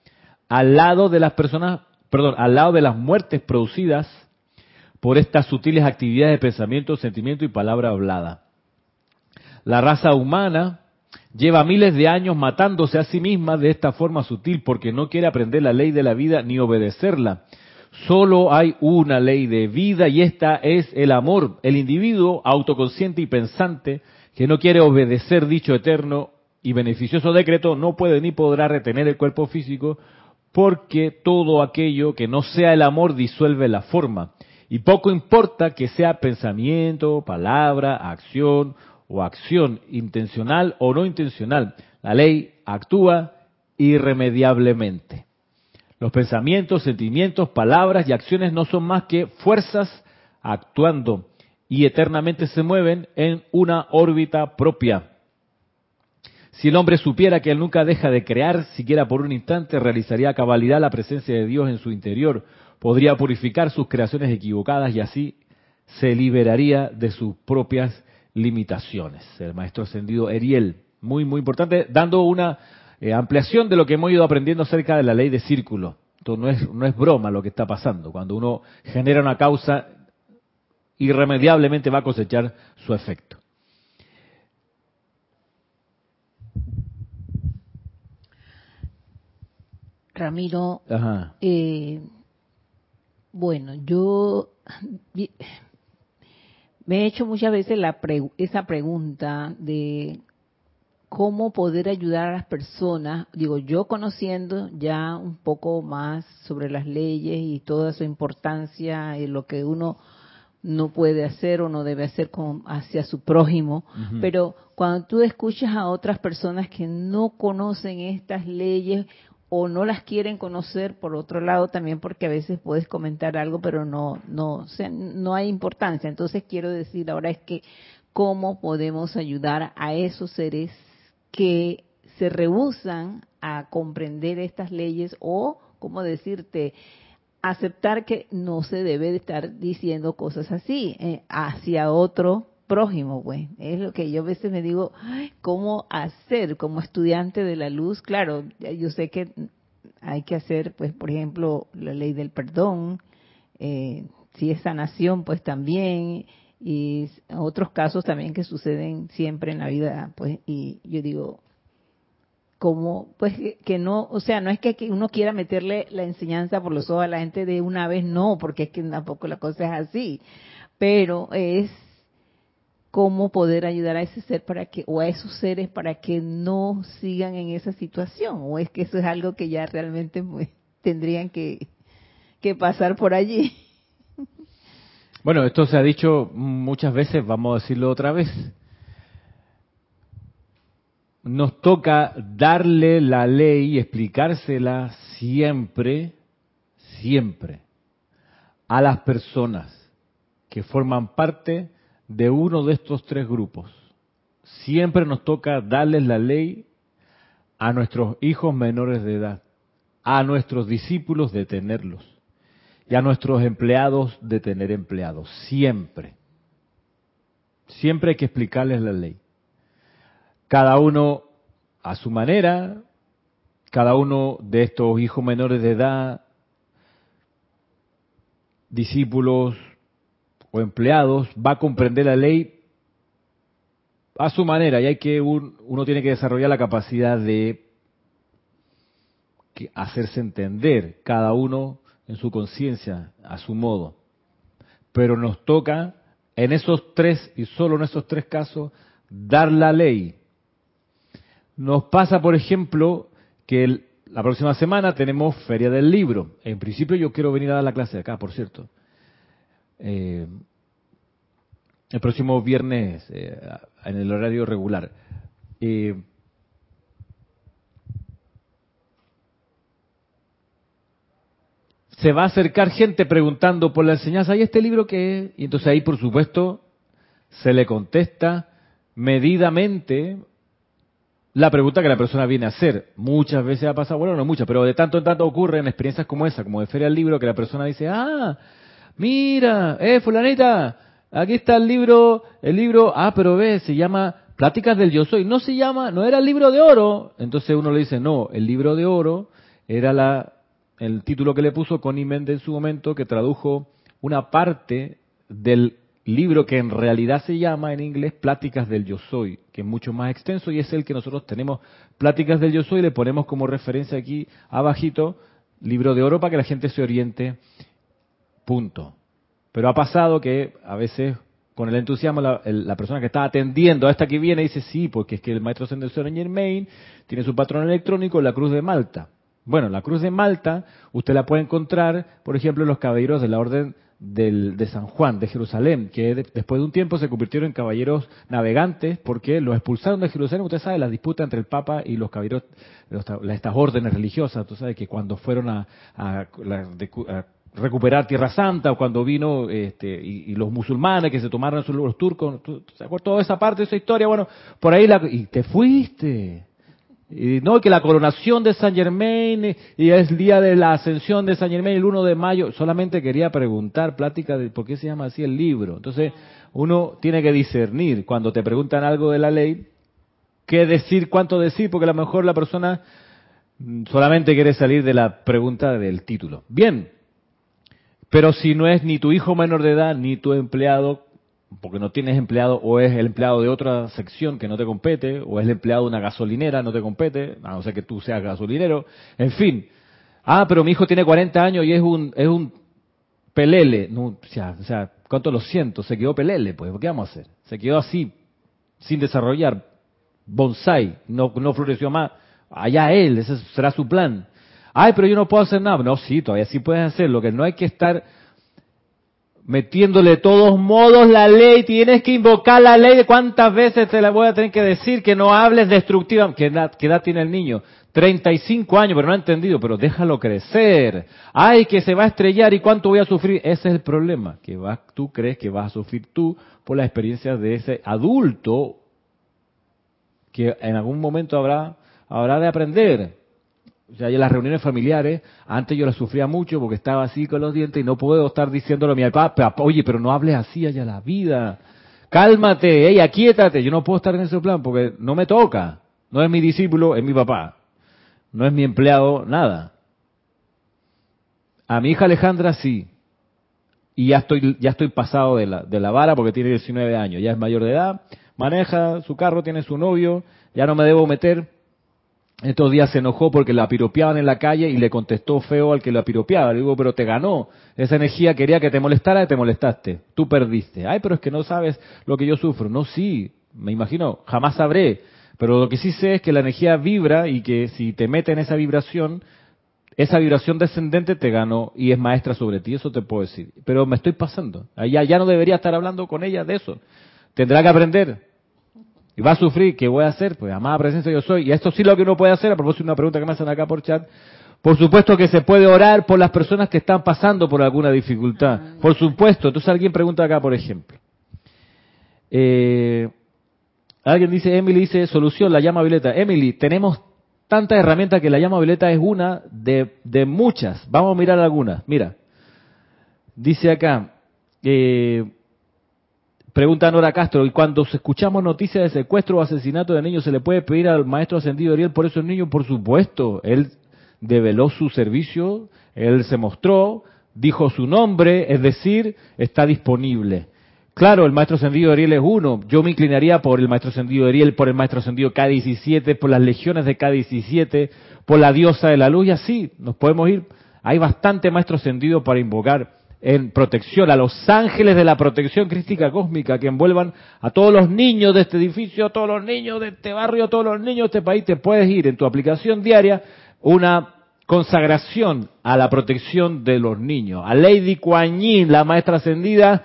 al lado de las personas, perdón, al lado de las muertes producidas por estas sutiles actividades de pensamiento, sentimiento y palabra hablada. La raza humana lleva miles de años matándose a sí misma de esta forma sutil porque no quiere aprender la ley de la vida ni obedecerla. Solo hay una ley de vida y esta es el amor. El individuo autoconsciente y pensante que no quiere obedecer dicho eterno y beneficioso decreto no puede ni podrá retener el cuerpo físico porque todo aquello que no sea el amor disuelve la forma. Y poco importa que sea pensamiento, palabra, acción o acción intencional o no intencional. La ley actúa irremediablemente. Los pensamientos, sentimientos, palabras y acciones no son más que fuerzas actuando y eternamente se mueven en una órbita propia. Si el hombre supiera que él nunca deja de crear, siquiera por un instante, realizaría a cabalidad la presencia de Dios en su interior, podría purificar sus creaciones equivocadas y así se liberaría de sus propias limitaciones. El maestro ascendido Eriel, muy, muy importante, dando una eh, ampliación de lo que hemos ido aprendiendo acerca de la ley de círculo. Esto no es, no es broma lo que está pasando. Cuando uno genera una causa, irremediablemente va a cosechar su efecto. Ramiro, eh, bueno, yo me he hecho muchas veces la esa pregunta de cómo poder ayudar a las personas, digo, yo conociendo ya un poco más sobre las leyes y toda su importancia y lo que uno no puede hacer o no debe hacer con, hacia su prójimo, pero cuando tú escuchas a otras personas que no conocen estas leyes o no las quieren conocer por otro lado también porque a veces puedes comentar algo pero no no no hay importancia. Entonces quiero decir ahora es que cómo podemos ayudar a esos seres que se rehusan a comprender estas leyes o, como decirte, aceptar que no se debe de estar diciendo cosas así eh, hacia otro prójimo, pues. Es lo que yo a veces me digo, ¿cómo hacer como estudiante de la luz? Claro, yo sé que hay que hacer, pues, por ejemplo, la ley del perdón, eh, si es sanación, pues también, y otros casos también que suceden siempre en la vida, pues, y yo digo, como, pues, que no, o sea, no es que uno quiera meterle la enseñanza por los ojos a la gente de una vez, no, porque es que tampoco la cosa es así, pero es cómo poder ayudar a ese ser para que, o a esos seres para que no sigan en esa situación, o es que eso es algo que ya realmente tendrían que, que pasar por allí. Bueno, esto se ha dicho muchas veces, vamos a decirlo otra vez. Nos toca darle la ley y explicársela siempre, siempre, a las personas que forman parte de uno de estos tres grupos. Siempre nos toca darles la ley a nuestros hijos menores de edad, a nuestros discípulos de tenerlos y a nuestros empleados de tener empleados, siempre. Siempre hay que explicarles la ley. Cada uno a su manera, cada uno de estos hijos menores de edad, discípulos o empleados, va a comprender la ley a su manera y hay que uno tiene que desarrollar la capacidad de hacerse entender cada uno en su conciencia, a su modo. Pero nos toca, en esos tres y solo en esos tres casos, dar la ley. Nos pasa, por ejemplo, que la próxima semana tenemos Feria del Libro. En principio yo quiero venir a dar la clase acá, por cierto. Eh, el próximo viernes eh, en el horario regular. Eh, se va a acercar gente preguntando por la enseñanza, ¿y este libro qué es? Y entonces ahí, por supuesto, se le contesta medidamente, la pregunta que la persona viene a hacer. Muchas veces ha pasado, bueno, no muchas, pero de tanto en tanto ocurre en experiencias como esa, como de Feria del Libro, que la persona dice, ah, mira, eh, fulanita, aquí está el libro, el libro, ah, pero ve, se llama Pláticas del Yo Soy. No se llama, no era el libro de oro. Entonces uno le dice, no, el libro de oro era la, el título que le puso Connie Méndez en su momento, que tradujo una parte del libro que en realidad se llama en inglés Pláticas del Yo Soy, que es mucho más extenso y es el que nosotros tenemos Pláticas del Yo Soy, le ponemos como referencia aquí abajito, libro de oro para que la gente se oriente, punto. Pero ha pasado que a veces con el entusiasmo la, persona que está atendiendo a esta que viene dice, sí, porque es que el maestro Ascendido Saint Germain tiene su patrón electrónico, la Cruz de Malta. Bueno, la Cruz de Malta usted la puede encontrar, por ejemplo, en los caballeros de la Orden del, de San Juan, de Jerusalén, que después de un tiempo se convirtieron en caballeros navegantes porque los expulsaron de Jerusalén. Usted sabe la disputa entre el Papa y los caballeros, estas órdenes religiosas. Usted sabe que cuando fueron a, recuperar Tierra Santa o cuando vino este, y, los musulmanes que se tomaron los turcos, ¿se acuerda toda esa parte de esa historia? Bueno, por ahí la, y te fuiste. Y no, que la coronación de San Germain y es el día de la ascensión de San Germain el 1 de mayo. Solamente quería preguntar, plática de por qué se llama así el libro. Entonces, uno tiene que discernir cuando te preguntan algo de la ley, qué decir, cuánto decir, porque a lo mejor la persona solamente quiere salir de la pregunta del título. Bien, pero si no es ni tu hijo menor de edad, ni tu empleado, porque no tienes empleado o es el empleado de otra sección que no te compete, o es el empleado de una gasolinera, no te compete, a no ser que tú seas gasolinero, en fin. Ah, pero mi hijo tiene 40 años y es un, es un pelele. No, o, sea, o sea, cuánto lo siento, se quedó pelele, pues, ¿qué vamos a hacer? Se quedó así, sin desarrollar, bonsai, no, no floreció más. Allá él, ese será su plan. Ay, pero yo no puedo hacer nada. No, sí, todavía sí puedes hacer. Lo que no hay que estar metiéndole de todos modos la ley, tienes que invocar la ley, de cuántas veces te la voy a tener que decir que no hables destructiva, ¿qué edad, qué edad tiene el niño? 35 años, pero no ha entendido, pero déjalo crecer. Ay, que se va a estrellar y cuánto voy a sufrir. Ese es el problema, que vas, tú crees que vas a sufrir tú por la experiencia de ese adulto que en algún momento habrá, habrá de aprender. O sea, las reuniones familiares, antes yo las sufría mucho porque estaba así con los dientes y no puedo estar diciéndole a mi papá, oye, pero no hables así allá la vida. Cálmate, ella, aquíétate. Yo no puedo estar en ese plan porque no me toca. No es mi discípulo, es mi papá. No es mi empleado, nada. A mi hija Alejandra sí. Y ya estoy, ya estoy pasado de la, de la vara porque tiene 19 años. Ya es mayor de edad, maneja su carro, tiene su novio, ya no me debo meter estos días se enojó porque la piropeaban en la calle y le contestó feo al que la piropeaba. Le digo, pero te ganó. Esa energía quería que te molestara y te molestaste. Tú perdiste. Ay, pero es que no sabes lo que yo sufro. No, sí, me imagino, jamás sabré. Pero lo que sí sé es que la energía vibra y que si te mete en esa vibración, esa vibración descendente te ganó y es maestra sobre ti. Eso te puedo decir. Pero me estoy pasando. Ya, ya no debería estar hablando con ella de eso. Tendrá que aprender y va a sufrir, ¿qué voy a hacer? Pues amada presencia yo soy. Y esto sí lo que uno puede hacer, a propósito de una pregunta que me hacen acá por chat. Por supuesto que se puede orar por las personas que están pasando por alguna dificultad. Por supuesto. Entonces alguien pregunta acá, por ejemplo. Eh, alguien dice, Emily dice, solución, la llama violeta. Emily, tenemos tantas herramientas que la llama violeta es una de, de muchas. Vamos a mirar algunas. Mira, dice acá, eh, Pregunta Nora Castro, y cuando escuchamos noticias de secuestro o asesinato de niños, ¿se le puede pedir al maestro ascendido Ariel por esos niños? Por supuesto, él develó su servicio, él se mostró, dijo su nombre, es decir, está disponible. Claro, el maestro ascendido Ariel es uno. Yo me inclinaría por el maestro ascendido Ariel, por el maestro ascendido K17, por las legiones de K17, por la diosa de la luz, y así nos podemos ir. Hay bastante maestro ascendido para invocar en protección, a los ángeles de la protección crística cósmica que envuelvan a todos los niños de este edificio, a todos los niños de este barrio, a todos los niños de este país, te puedes ir en tu aplicación diaria una consagración a la protección de los niños. A Lady Kuan Yin, la maestra ascendida,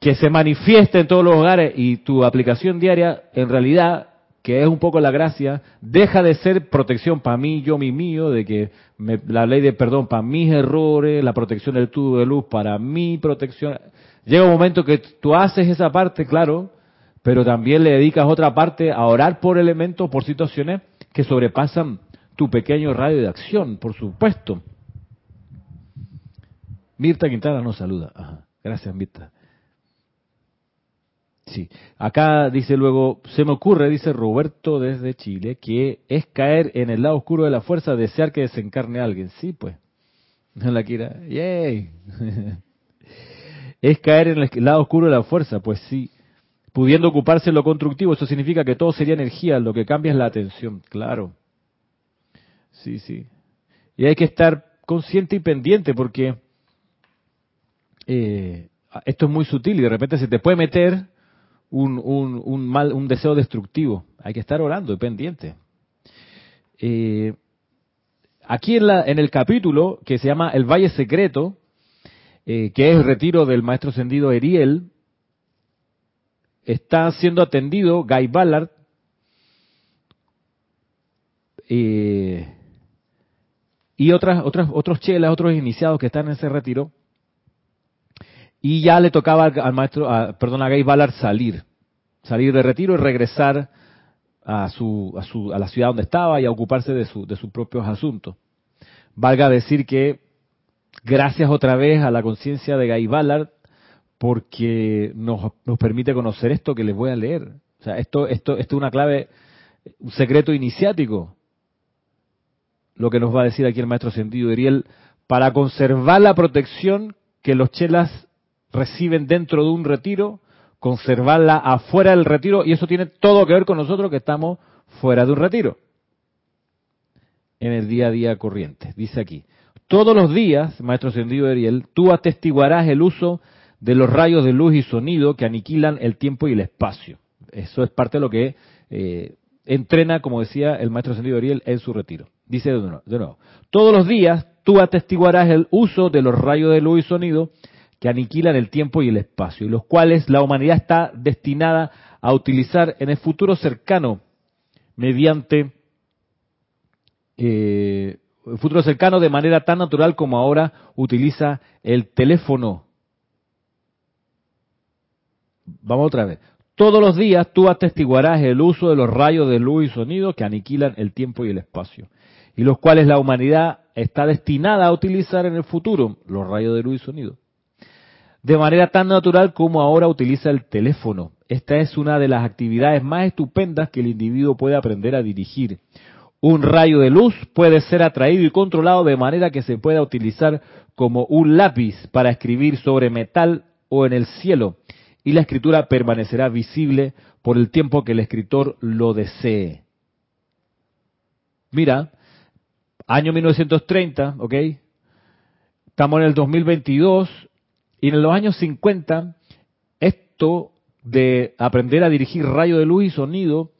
que se manifiesta en todos los hogares y tu aplicación diaria en realidad que es un poco la gracia, deja de ser protección para mí, yo, mi mío, de que la ley de perdón para mis errores, la protección del tubo de luz para mi protección. Llega un momento que tú haces esa parte, claro, pero también le dedicas otra parte a orar por elementos, por situaciones que sobrepasan tu pequeño radio de acción, por supuesto. Mirta Quintana nos saluda. Gracias, Mirta. Sí, acá dice luego, se me ocurre, dice Roberto desde Chile, que es caer en el lado oscuro de la fuerza, desear que desencarne a alguien. Sí, pues. No la quiera. ¡Yay! es caer en el lado oscuro de la fuerza, pues sí. Pudiendo ocuparse en lo constructivo, eso significa que todo sería energía, lo que cambia es la atención, claro. Sí, sí. Y hay que estar consciente y pendiente porque eh, esto es muy sutil y de repente se te puede meter un, un, mal, un deseo destructivo. Hay que estar orando y pendiente. Eh, aquí en, la, en el capítulo que se llama El Valle Secreto, eh, que es el retiro del maestro ascendido Eriel, está siendo atendido Guy Ballard, eh, y otras, otras, otros chelas, otros iniciados que están en ese retiro, y ya le tocaba al, maestro, a, perdón, a Gay Ballard salir, salir de retiro y regresar a, su, a, su, a la ciudad donde estaba y a ocuparse de, su, de sus propios asuntos. Valga decir que gracias otra vez a la conciencia de Gay Ballard, porque nos, nos permite conocer esto que les voy a leer. O sea, esto, esto, esto es una clave, un secreto iniciático. Lo que nos va a decir aquí el maestro Sentido Ariel, para conservar la protección que los chelas reciben dentro de un retiro, conservarla afuera del retiro, y eso tiene todo que ver con nosotros que estamos fuera de un retiro. En el día a día corriente. Dice aquí, todos los días, maestro Sendido Ariel, tú atestiguarás el uso de los rayos de luz y sonido que aniquilan el tiempo y el espacio. Eso es parte de lo que eh, entrena, como decía el maestro Sendido Ariel, en su retiro. Dice de nuevo, de nuevo, todos los días tú atestiguarás el uso de los rayos de luz y sonido que aniquilan el tiempo y el espacio, y los cuales la humanidad está destinada a utilizar en el futuro cercano mediante eh, el futuro cercano de manera tan natural como ahora utiliza el teléfono. Vamos otra vez. Todos los días tú atestiguarás el uso de los rayos de luz y sonido que aniquilan el tiempo y el espacio, y los cuales la humanidad está destinada a utilizar en el futuro, los rayos de luz y sonido de manera tan natural como ahora utiliza el teléfono. Esta es una de las actividades más estupendas que el individuo puede aprender a dirigir. Un rayo de luz puede ser atraído y controlado de manera que se pueda utilizar como un lápiz para escribir sobre metal o en el cielo, y la escritura permanecerá visible por el tiempo que el escritor lo desee. Mira, año 1930, ¿ok? Estamos en el 2022 y en los años 50, esto de aprender a dirigir rayo de luz y sonido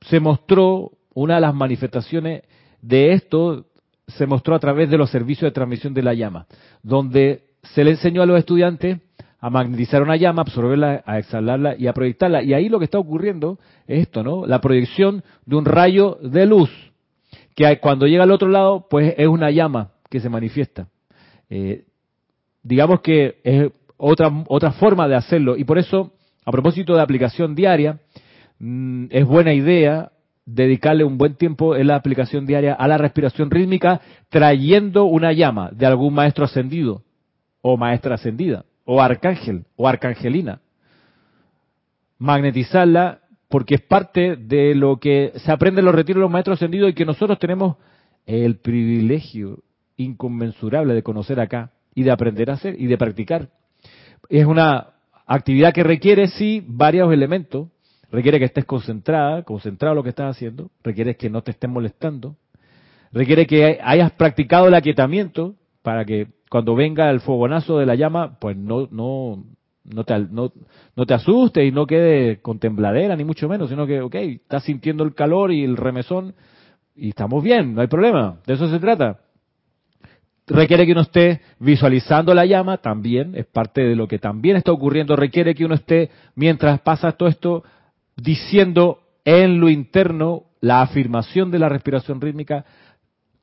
se mostró, una de las manifestaciones de esto se mostró a través de los servicios de transmisión de la llama, donde se le enseñó a los estudiantes a magnetizar una llama, absorberla, a exhalarla y a proyectarla. Y ahí lo que está ocurriendo es esto, ¿no? La proyección de un rayo de luz, que cuando llega al otro lado, pues es una llama que se manifiesta. Eh, digamos que es otra, otra forma de hacerlo. Y por eso, a propósito de aplicación diaria, mm, es buena idea dedicarle un buen tiempo en la aplicación diaria a la respiración rítmica, trayendo una llama de algún maestro ascendido, o maestra ascendida, o arcángel, o arcangelina. Magnetizarla porque es parte de lo que se aprende en los retiros de los maestros ascendidos y que nosotros tenemos el privilegio inconmensurable de conocer acá y de aprender a hacer y de practicar. Es una actividad que requiere, sí, varios elementos. Requiere que estés concentrada, concentrado en lo que estás haciendo. Requiere que no te estén molestando. Requiere que hayas practicado el aquietamiento para que cuando venga el fogonazo de la llama, pues no, no, no te, no, no te asustes y no quede con tembladera, ni mucho menos, sino que, ok, estás sintiendo el calor y el remesón y estamos bien, no hay problema. De eso se trata requiere que uno esté visualizando la llama, también es parte de lo que también está ocurriendo, requiere que uno esté, mientras pasa todo esto, diciendo en lo interno la afirmación de la respiración rítmica,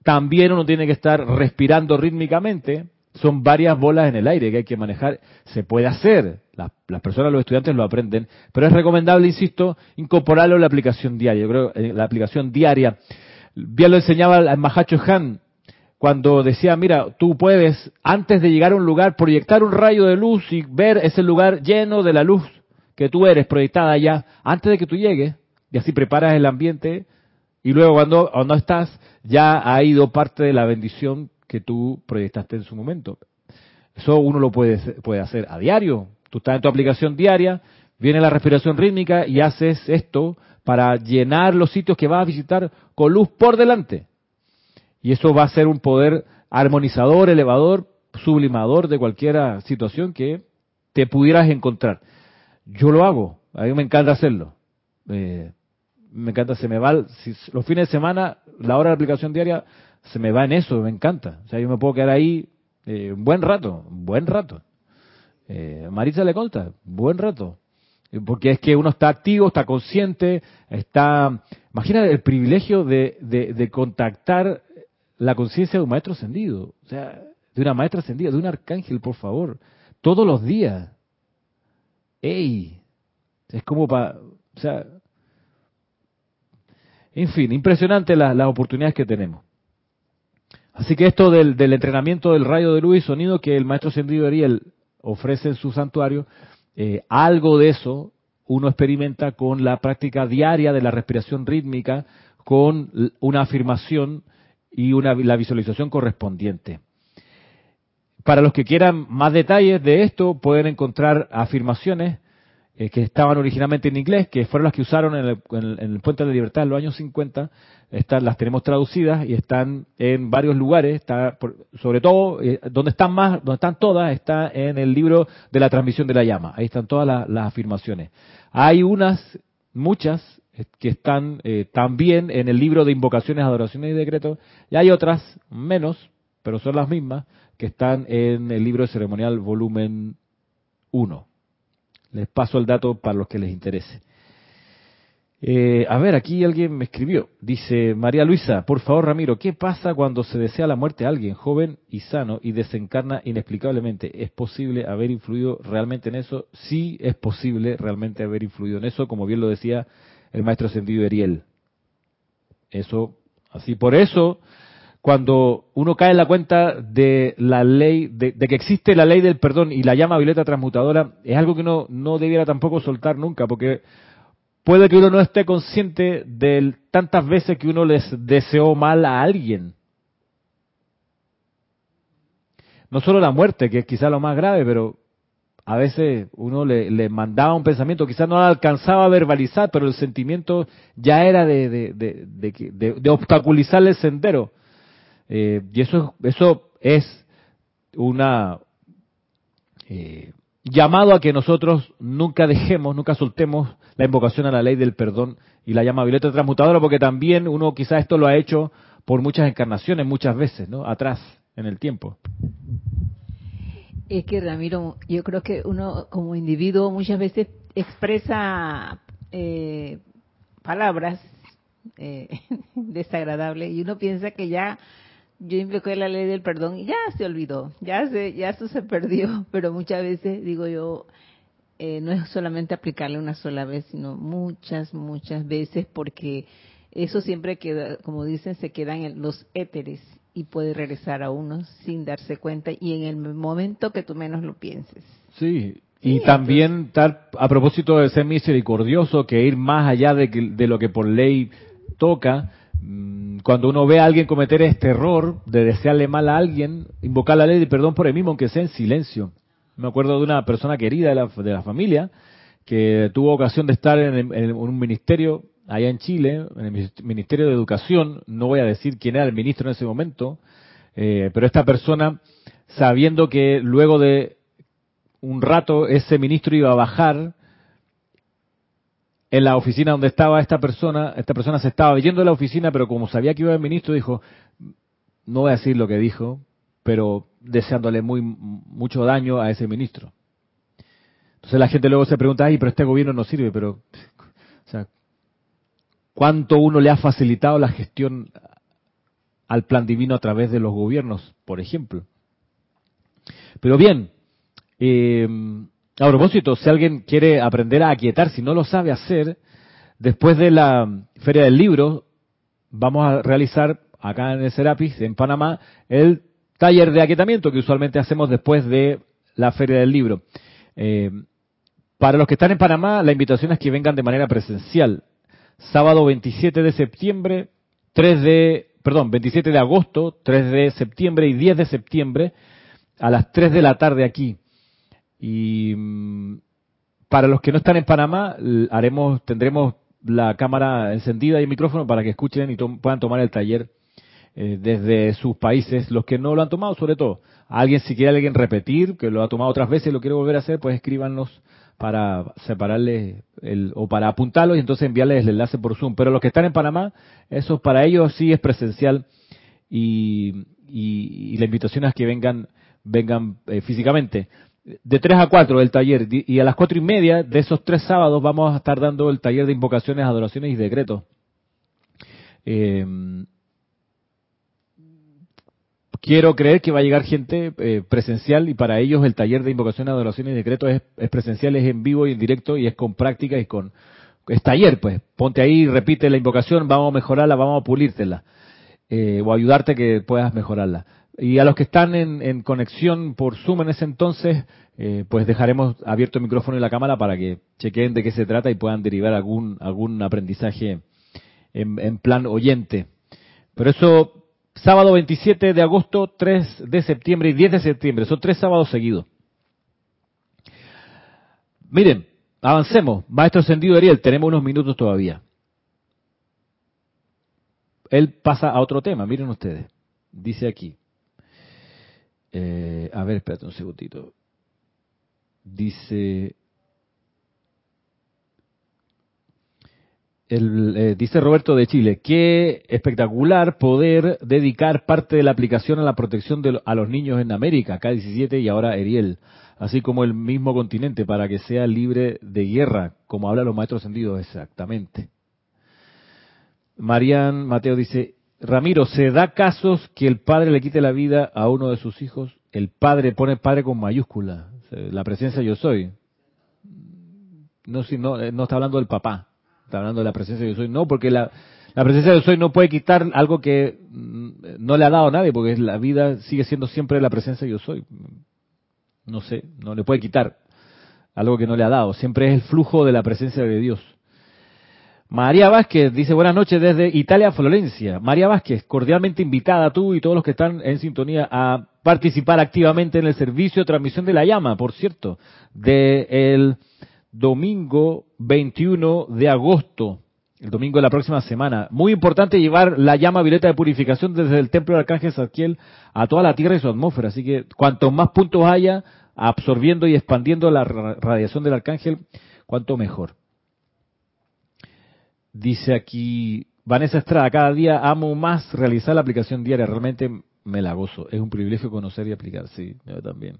también uno tiene que estar respirando rítmicamente son varias bolas en el aire que hay que manejar. Se puede hacer, las, las personas, los estudiantes lo aprenden, pero es recomendable, insisto, incorporarlo en la aplicación diaria. Yo creo en la aplicación diaria. Bien lo enseñaba el Mahacho Han cuando decía, mira, tú puedes, antes de llegar a un lugar, proyectar un rayo de luz y ver ese lugar lleno de la luz que tú eres proyectada allá, antes de que tú llegues, y así preparas el ambiente, y luego cuando, cuando estás, ya ha ido parte de la bendición que tú proyectaste en su momento. Eso uno lo puede, puede hacer a diario. Tú estás en tu aplicación diaria, viene la respiración rítmica y haces esto para llenar los sitios que vas a visitar con luz por delante. Y eso va a ser un poder armonizador, elevador, sublimador de cualquier situación que te pudieras encontrar. Yo lo hago, a mí me encanta hacerlo. Eh, me encanta, se me va, los fines de semana, la hora de aplicación diaria, se me va en eso, me encanta. O sea, yo me puedo quedar ahí eh, un buen rato, un buen rato. Eh, Marisa le conta, buen rato. Porque es que uno está activo, está consciente, está... Imagina el privilegio de, de contactar la conciencia de un maestro ascendido, o sea, de una maestra ascendida, de un arcángel, por favor, todos los días. ¡Ey! Es como para, o sea, en fin, impresionante las oportunidades que tenemos. Así que esto del, entrenamiento del rayo de luz y sonido que el maestro ascendido Ariel ofrece en su santuario, eh, algo de eso uno experimenta con la práctica diaria de la respiración rítmica, con una afirmación y una, la visualización correspondiente. Para los que quieran más detalles de esto, pueden encontrar afirmaciones eh, que estaban originalmente en inglés, que fueron las que usaron en el, Puente de la Libertad en los años 50. Están, las tenemos traducidas y están en varios lugares. Está, sobre todo, eh, donde están más, donde están todas, está en el libro de la transmisión de la llama. Ahí están todas las afirmaciones. Hay unas, muchas, que están eh, también en el libro de invocaciones, adoraciones y decretos, y hay otras menos, pero son las mismas, que están en el libro ceremonial volumen 1. Les paso el dato para los que les interese. Eh, a ver, aquí alguien me escribió. Dice María Luisa, por favor Ramiro, ¿qué pasa cuando se desea la muerte a alguien joven y sano y desencarna inexplicablemente? ¿Es posible haber influido realmente en eso? Sí, es posible realmente haber influido en eso, como bien lo decía el maestro ascendido Ariel. Eso, así. Por eso, cuando uno cae en la cuenta de la ley, de, que existe la ley del perdón y la llama violeta transmutadora, es algo que uno no debiera tampoco soltar nunca, porque puede que uno no esté consciente de tantas veces que uno les deseó mal a alguien. No solo la muerte, que es quizá lo más grave, pero a veces uno le, mandaba un pensamiento, quizás no alcanzaba a verbalizar, pero el sentimiento ya era de, de, de, obstaculizar el sendero. Eh, y eso, eso es una eh, llamado a que nosotros nunca dejemos, nunca soltemos la invocación a la ley del perdón y la llama violeta transmutadora, porque también uno quizás esto lo ha hecho por muchas encarnaciones, muchas veces, ¿no? Atrás, en el tiempo. Es que Ramiro, yo creo que uno como individuo muchas veces expresa eh, palabras eh, desagradables y uno piensa que ya yo invoqué la ley del perdón y ya se olvidó, ya se, ya eso se perdió, pero muchas veces digo yo, eh, no es solamente aplicarle una sola vez, sino muchas, muchas veces porque eso siempre queda, como dicen, se quedan en los éteres y puede regresar a uno sin darse cuenta y en el momento que tú menos lo pienses. Sí, y también tal, a propósito de ser misericordioso, que ir más allá de, de lo que por ley toca, mm, cuando uno ve a alguien cometer este error de desearle mal a alguien, invocar la ley de perdón por el mismo, aunque sea en silencio. Me acuerdo de una persona querida de la, de la familia que tuvo ocasión de estar en un ministerio allá en Chile, en el Ministerio de Educación, no voy a decir quién era el ministro en ese momento, eh, pero esta persona, sabiendo que luego de un rato ese ministro iba a bajar en la oficina donde estaba esta persona, esta persona se estaba yendo de la oficina, pero como sabía que iba el ministro, dijo, no voy a decir lo que dijo, pero deseándole muy mucho daño a ese ministro. Entonces la gente luego se pregunta, ay, pero este gobierno no sirve, pero, o sea, cuánto uno le ha facilitado la gestión al plan divino a través de los gobiernos, por ejemplo. Pero bien, eh, a propósito, si alguien quiere aprender a aquietar, si no lo sabe hacer, después de la Feria del Libro, vamos a realizar acá en el Serapis, en Panamá, el taller de aquietamiento que usualmente hacemos después de la Feria del Libro. Eh, para los que están en Panamá, la invitación es que vengan de manera presencial. Sábado 27 de septiembre, 3 de, perdón, 27 de agosto, 3 de septiembre y 10 de septiembre a las 3 de la tarde aquí. Y mm, para los que no están en Panamá, haremos, tendremos la cámara encendida y el micrófono para que escuchen y puedan tomar el taller eh, desde sus países, los que no lo han tomado sobre todo. Alguien, si quiere alguien repetir, que lo ha tomado otras veces y lo quiere volver a hacer, pues escríbanos para separarle el, o para apuntarlo y entonces enviarles el enlace por Zoom. Pero los que están en Panamá, eso para ellos sí es presencial y, y, la invitación es que vengan, vengan eh, físicamente. De 3 a 4 el taller y a las cuatro y media de esos tres sábados vamos a estar dando el taller de invocaciones, adoraciones y decretos. Eh, quiero creer que va a llegar gente eh, presencial y para ellos el taller de invocación, adoración y decreto es, presencial, es en vivo y en directo y es con práctica y con... Es taller, pues. Ponte ahí, repite la invocación, vamos a mejorarla, vamos a pulírtela. Eh, o ayudarte que puedas mejorarla. Y a los que están en, conexión por Zoom en ese entonces, eh, pues dejaremos abierto el micrófono y la cámara para que chequeen de qué se trata y puedan derivar algún, algún aprendizaje en, en plan oyente. Pero eso sábado 27 de agosto, 3 de septiembre y 10 de septiembre. Son tres sábados seguidos. Miren, avancemos. Maestro Ascendido Ariel, tenemos unos minutos todavía. Él pasa a otro tema, miren ustedes. Dice aquí. Eh, a ver, espérate un segundito. Dice, Eh, dice Roberto de Chile, qué espectacular poder dedicar parte de la aplicación a la protección de, a los niños en América, K-17 y ahora Eriel, así como el mismo continente, para que sea libre de guerra, como hablan los maestros sentidos exactamente. Marian Mateo dice, Ramiro, ¿se da casos que el padre le quite la vida a uno de sus hijos? El padre pone padre con mayúscula, la presencia yo soy. No, si no, eh, no está hablando del papá hablando de la presencia de yo soy. No, porque la, presencia de yo soy no puede quitar algo que mm, no le ha dado a nadie, porque la vida sigue siendo siempre la presencia de yo soy. No sé, no le puede quitar algo que no le ha dado. Siempre es el flujo de la presencia de Dios. María Vázquez dice buenas noches desde Italia, Florencia. María Vázquez, cordialmente invitada tú y todos los que están en sintonía a participar activamente en el servicio de transmisión de la llama, por cierto, de el domingo 21 de agosto, el domingo de la próxima semana. Muy importante llevar la llama violeta de purificación desde el templo del Arcángel Zadkiel a toda la Tierra y su atmósfera. Así que cuanto más puntos haya absorbiendo y expandiendo la radiación del Arcángel, cuanto mejor. Dice aquí Vanessa Estrada, cada día amo más realizar la aplicación diaria, realmente me la gozo. Es un privilegio conocer y aplicar, sí, yo también.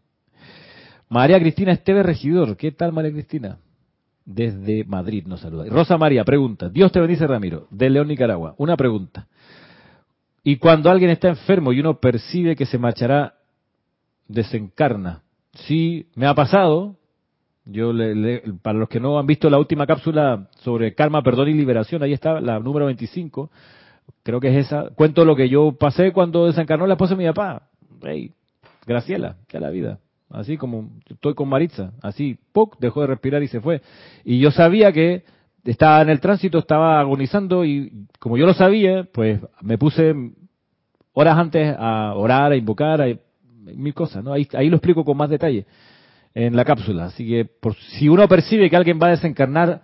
María Cristina Esteve Regidor, ¿qué tal María Cristina? Desde Madrid nos saluda. Rosa María pregunta, Dios te bendice Ramiro, de León, Nicaragua. Una pregunta. Y cuando alguien está enfermo y uno percibe que se marchará, desencarna. Sí, me ha pasado. Yo le, para los que no han visto la última cápsula sobre karma, perdón y liberación, ahí está la número 25. Creo que es esa. Cuento lo que yo pasé cuando desencarnó la esposa de mi papá. Hey, Graciela, que la vida así como estoy con Maritza, así, ¡poc! dejó de respirar y se fue. Y yo sabía que estaba en el tránsito, estaba agonizando y como yo lo sabía, pues me puse horas antes a orar, a invocar, a mil cosas, ¿no? Ahí, ahí lo explico con más detalle en la cápsula. Así que por, si uno percibe que alguien va a desencarnar,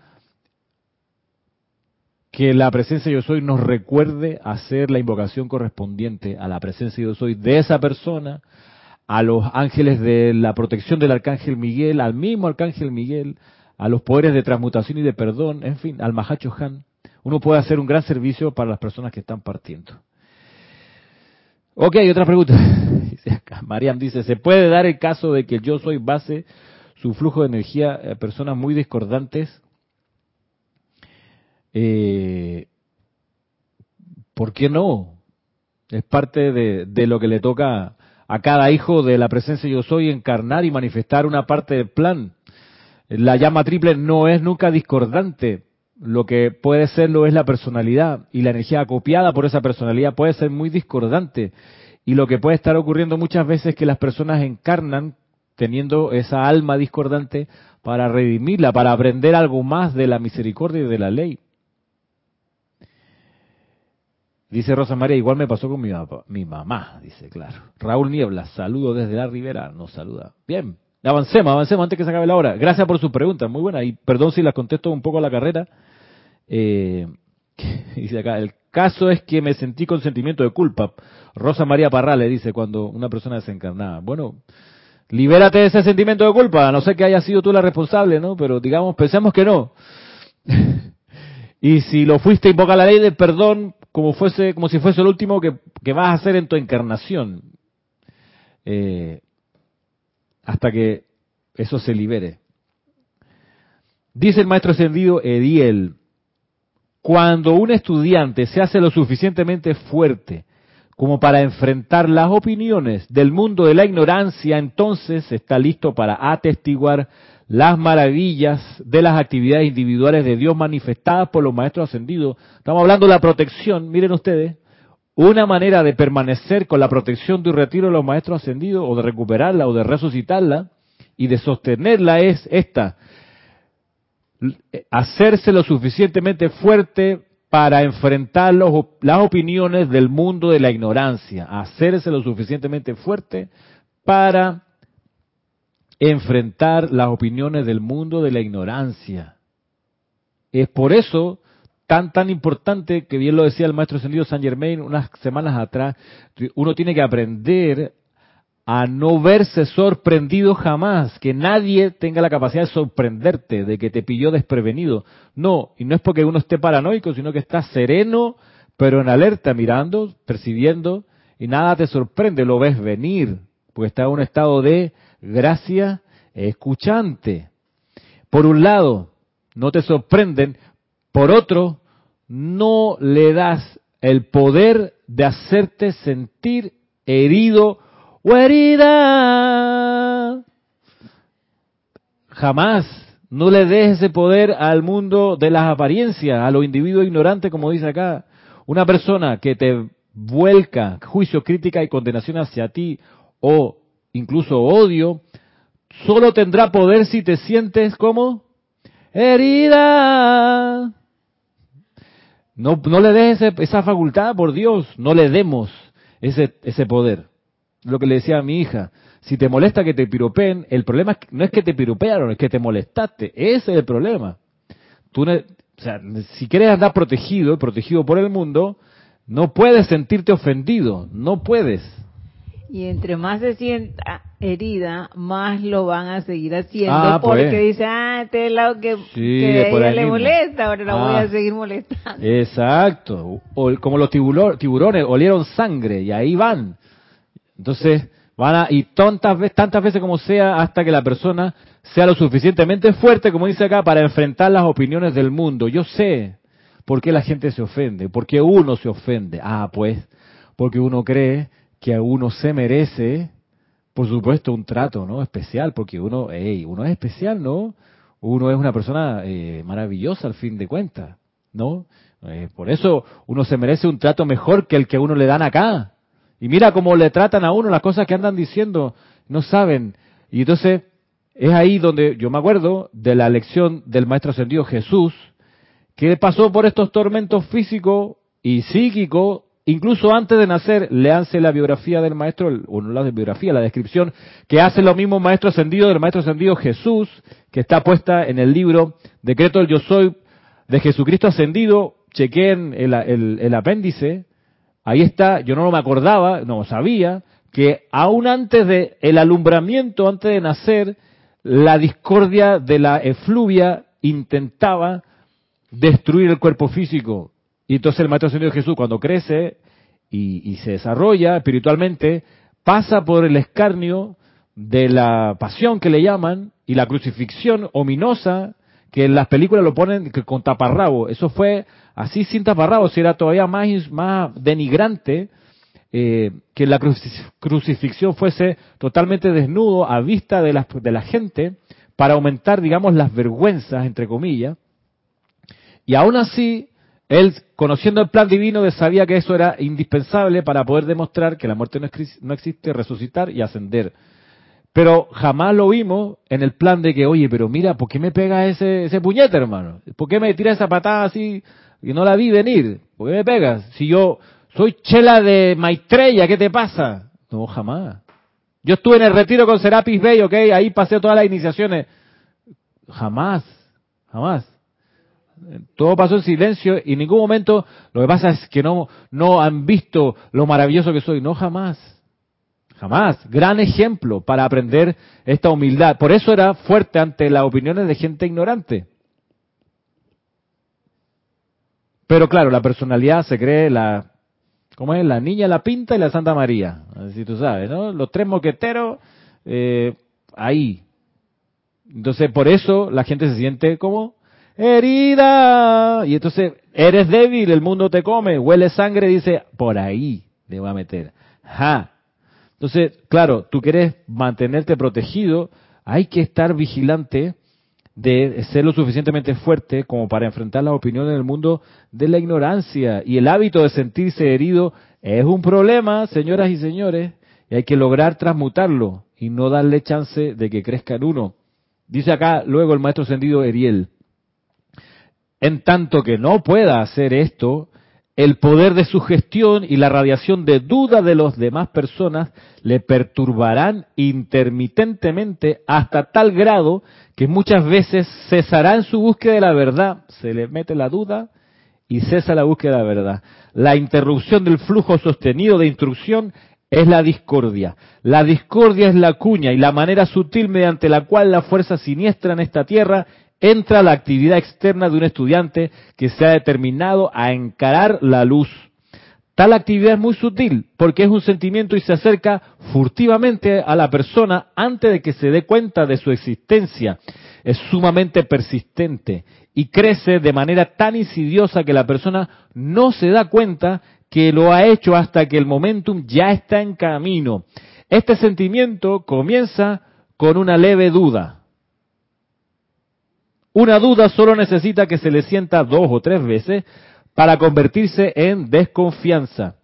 que la presencia yo soy nos recuerde hacer la invocación correspondiente a la presencia yo soy de esa persona, a los ángeles de la protección del arcángel Miguel, al mismo arcángel Miguel, a los poderes de transmutación y de perdón, en fin, al Mahacho Han, uno puede hacer un gran servicio para las personas que están partiendo. Ok, otra pregunta. Mariam dice, ¿se puede dar el caso de que yo soy base, su flujo de energía, a personas muy discordantes? Eh, ¿Por qué no? Es parte de lo que le toca a cada hijo de la presencia yo soy encarnar y manifestar una parte del plan. La llama triple no es nunca discordante. Lo que puede serlo es la personalidad y la energía acopiada por esa personalidad puede ser muy discordante. Y lo que puede estar ocurriendo muchas veces es que las personas encarnan teniendo esa alma discordante para redimirla, para aprender algo más de la misericordia y de la ley. Dice Rosa María, igual me pasó con mi, mamá, dice, claro. Raúl Niebla, saludo desde la Ribera, nos saluda. Bien, avancemos, avancemos antes que se acabe la hora. Gracias por su pregunta, muy buena. Y perdón si las contesto un poco a la carrera. Eh, dice acá, el caso es que me sentí con sentimiento de culpa. Rosa María Parrales dice, cuando una persona desencarnada. Bueno, libérate de ese sentimiento de culpa, no sé que haya sido tú la responsable, ¿no? Pero digamos, pensemos que no. y si lo fuiste, invoca la ley del perdón como fuese, como si fuese el último que, vas a hacer en tu encarnación. Eh, hasta que eso se libere. Dice el maestro ascendido Ediel, cuando un estudiante se hace lo suficientemente fuerte como para enfrentar las opiniones del mundo de la ignorancia, entonces está listo para atestiguar las maravillas de las actividades individuales de Dios manifestadas por los maestros ascendidos. Estamos hablando de la protección, miren ustedes, una manera de permanecer con la protección de un retiro de los maestros ascendidos o de recuperarla o de resucitarla y de sostenerla es esta, hacerse lo suficientemente fuerte para enfrentar las opiniones del mundo de la ignorancia, hacerse lo suficientemente fuerte para enfrentar las opiniones del mundo de la ignorancia. Es por eso tan tan importante que bien lo decía el maestro ascendido San Germain unas semanas atrás, uno tiene que aprender a no verse sorprendido jamás, que nadie tenga la capacidad de sorprenderte, de que te pilló desprevenido. No, y no es porque uno esté paranoico, sino que está sereno, pero en alerta, mirando, percibiendo, y nada te sorprende, lo ves venir, porque está en un estado de gracia escuchante. Por un lado, no te sorprenden, por otro, no le das el poder de hacerte sentir herido o herida. Jamás no le des ese poder al mundo de las apariencias, a los individuos ignorantes, como dice acá. Una persona que te vuelca juicio, crítica y condenación hacia ti o incluso odio, solo tendrá poder si te sientes como herida. No, no le des esa facultad, por Dios, no le demos ese, ese poder. Lo que le decía a mi hija, si te molesta que te piropeen, el problema no es que te piropearon, es que te molestaste. Ese es el problema. Tú, o sea, si quieres andar protegido, protegido por el mundo, no puedes sentirte ofendido, no puedes. Y entre más se sienta herida, más lo van a seguir haciendo ah, porque pues. dice, ah, este es lado que, ella le molesta, ahora la voy a ah. seguir molestando. Exacto. O, como los tiburones, olieron sangre y ahí van. Entonces, van a, y tantas, tantas veces como sea, hasta que la persona sea lo suficientemente fuerte, como dice acá, para enfrentar las opiniones del mundo. Yo sé por qué la gente se ofende, por qué uno se ofende. Ah, pues, porque uno cree que a uno se merece, por supuesto, un trato no especial, porque uno, hey, uno es especial, ¿no? Uno es una persona eh, maravillosa al fin de cuentas, ¿no? Eh, por eso uno se merece un trato mejor que el que a uno le dan acá. Y mira cómo le tratan a uno las cosas que andan diciendo, no saben. Y entonces es ahí donde yo me acuerdo de la lección del Maestro Ascendido Jesús, que pasó por estos tormentos físicos y psíquicos Incluso antes de nacer, leanse la biografía del maestro, o no la biografía, la descripción que hace lo mismo maestro ascendido del maestro ascendido Jesús, que está puesta en el libro Decreto del Yo Soy de Jesucristo ascendido. Chequeen el, el, apéndice, ahí está, yo no me acordaba, no sabía, que aún antes del el alumbramiento, antes de nacer, la discordia de la efluvia intentaba destruir el cuerpo físico y entonces el Maestro Señor Jesús, cuando crece y, se desarrolla espiritualmente, pasa por el escarnio de la pasión que le llaman y la crucifixión ominosa que en las películas lo ponen con taparrabo. Eso fue así sin taparrabo, si era todavía más, más denigrante. eh, que la crucifixión fuese totalmente desnudo a vista de la, de la gente para aumentar, digamos, las vergüenzas, entre comillas. Y aún así, él, conociendo el plan divino, sabía que eso era indispensable para poder demostrar que la muerte no existe, resucitar y ascender. Pero jamás lo vimos en el plan de que, oye, pero mira, ¿por qué me pega ese, ese puñete, hermano? ¿Por qué me tira esa patada así y no la vi venir? ¿Por qué me pegas? Si yo soy chela de Maitreya, ¿qué te pasa? No, jamás. Yo estuve en el retiro con Serapis Bay, ok, ahí pasé todas las iniciaciones. Jamás, jamás. Todo pasó en silencio y en ningún momento lo que pasa es que no, no han visto lo maravilloso que soy. No, jamás. Jamás. Gran ejemplo para aprender esta humildad. Por eso era fuerte ante las opiniones de gente ignorante. Pero claro, la personalidad se cree la, ¿cómo es? La niña, la pinta y la Santa María. Así tú sabes, ¿no? Los tres moqueteros, eh, ahí. Entonces, por eso la gente se siente como herida. Y entonces, eres débil, el mundo te come, huele sangre, dice, por ahí le voy a meter. Ja. Entonces, claro, tú quieres mantenerte protegido, hay que estar vigilante de ser lo suficientemente fuerte como para enfrentar las opiniones del mundo de la ignorancia. Y el hábito de sentirse herido es un problema, señoras y señores, y hay que lograr transmutarlo y no darle chance de que crezca en uno. Dice acá luego el maestro sentido Eriel, en tanto que no pueda hacer esto, el poder de su gestión y la radiación de duda de las demás personas le perturbarán intermitentemente hasta tal grado que muchas veces cesará en su búsqueda de la verdad, se le mete la duda y cesa la búsqueda de la verdad. La interrupción del flujo sostenido de instrucción es la discordia. La discordia es la cuña y la manera sutil mediante la cual la fuerza siniestra en esta tierra entra la actividad externa de un estudiante que se ha determinado a encarar la luz. Tal actividad es muy sutil porque es un sentimiento y se acerca furtivamente a la persona antes de que se dé cuenta de su existencia. Es sumamente persistente y crece de manera tan insidiosa que la persona no se da cuenta que lo ha hecho hasta que el momentum ya está en camino. Este sentimiento comienza con una leve duda, una duda solo necesita que se le sienta dos o tres veces para convertirse en desconfianza.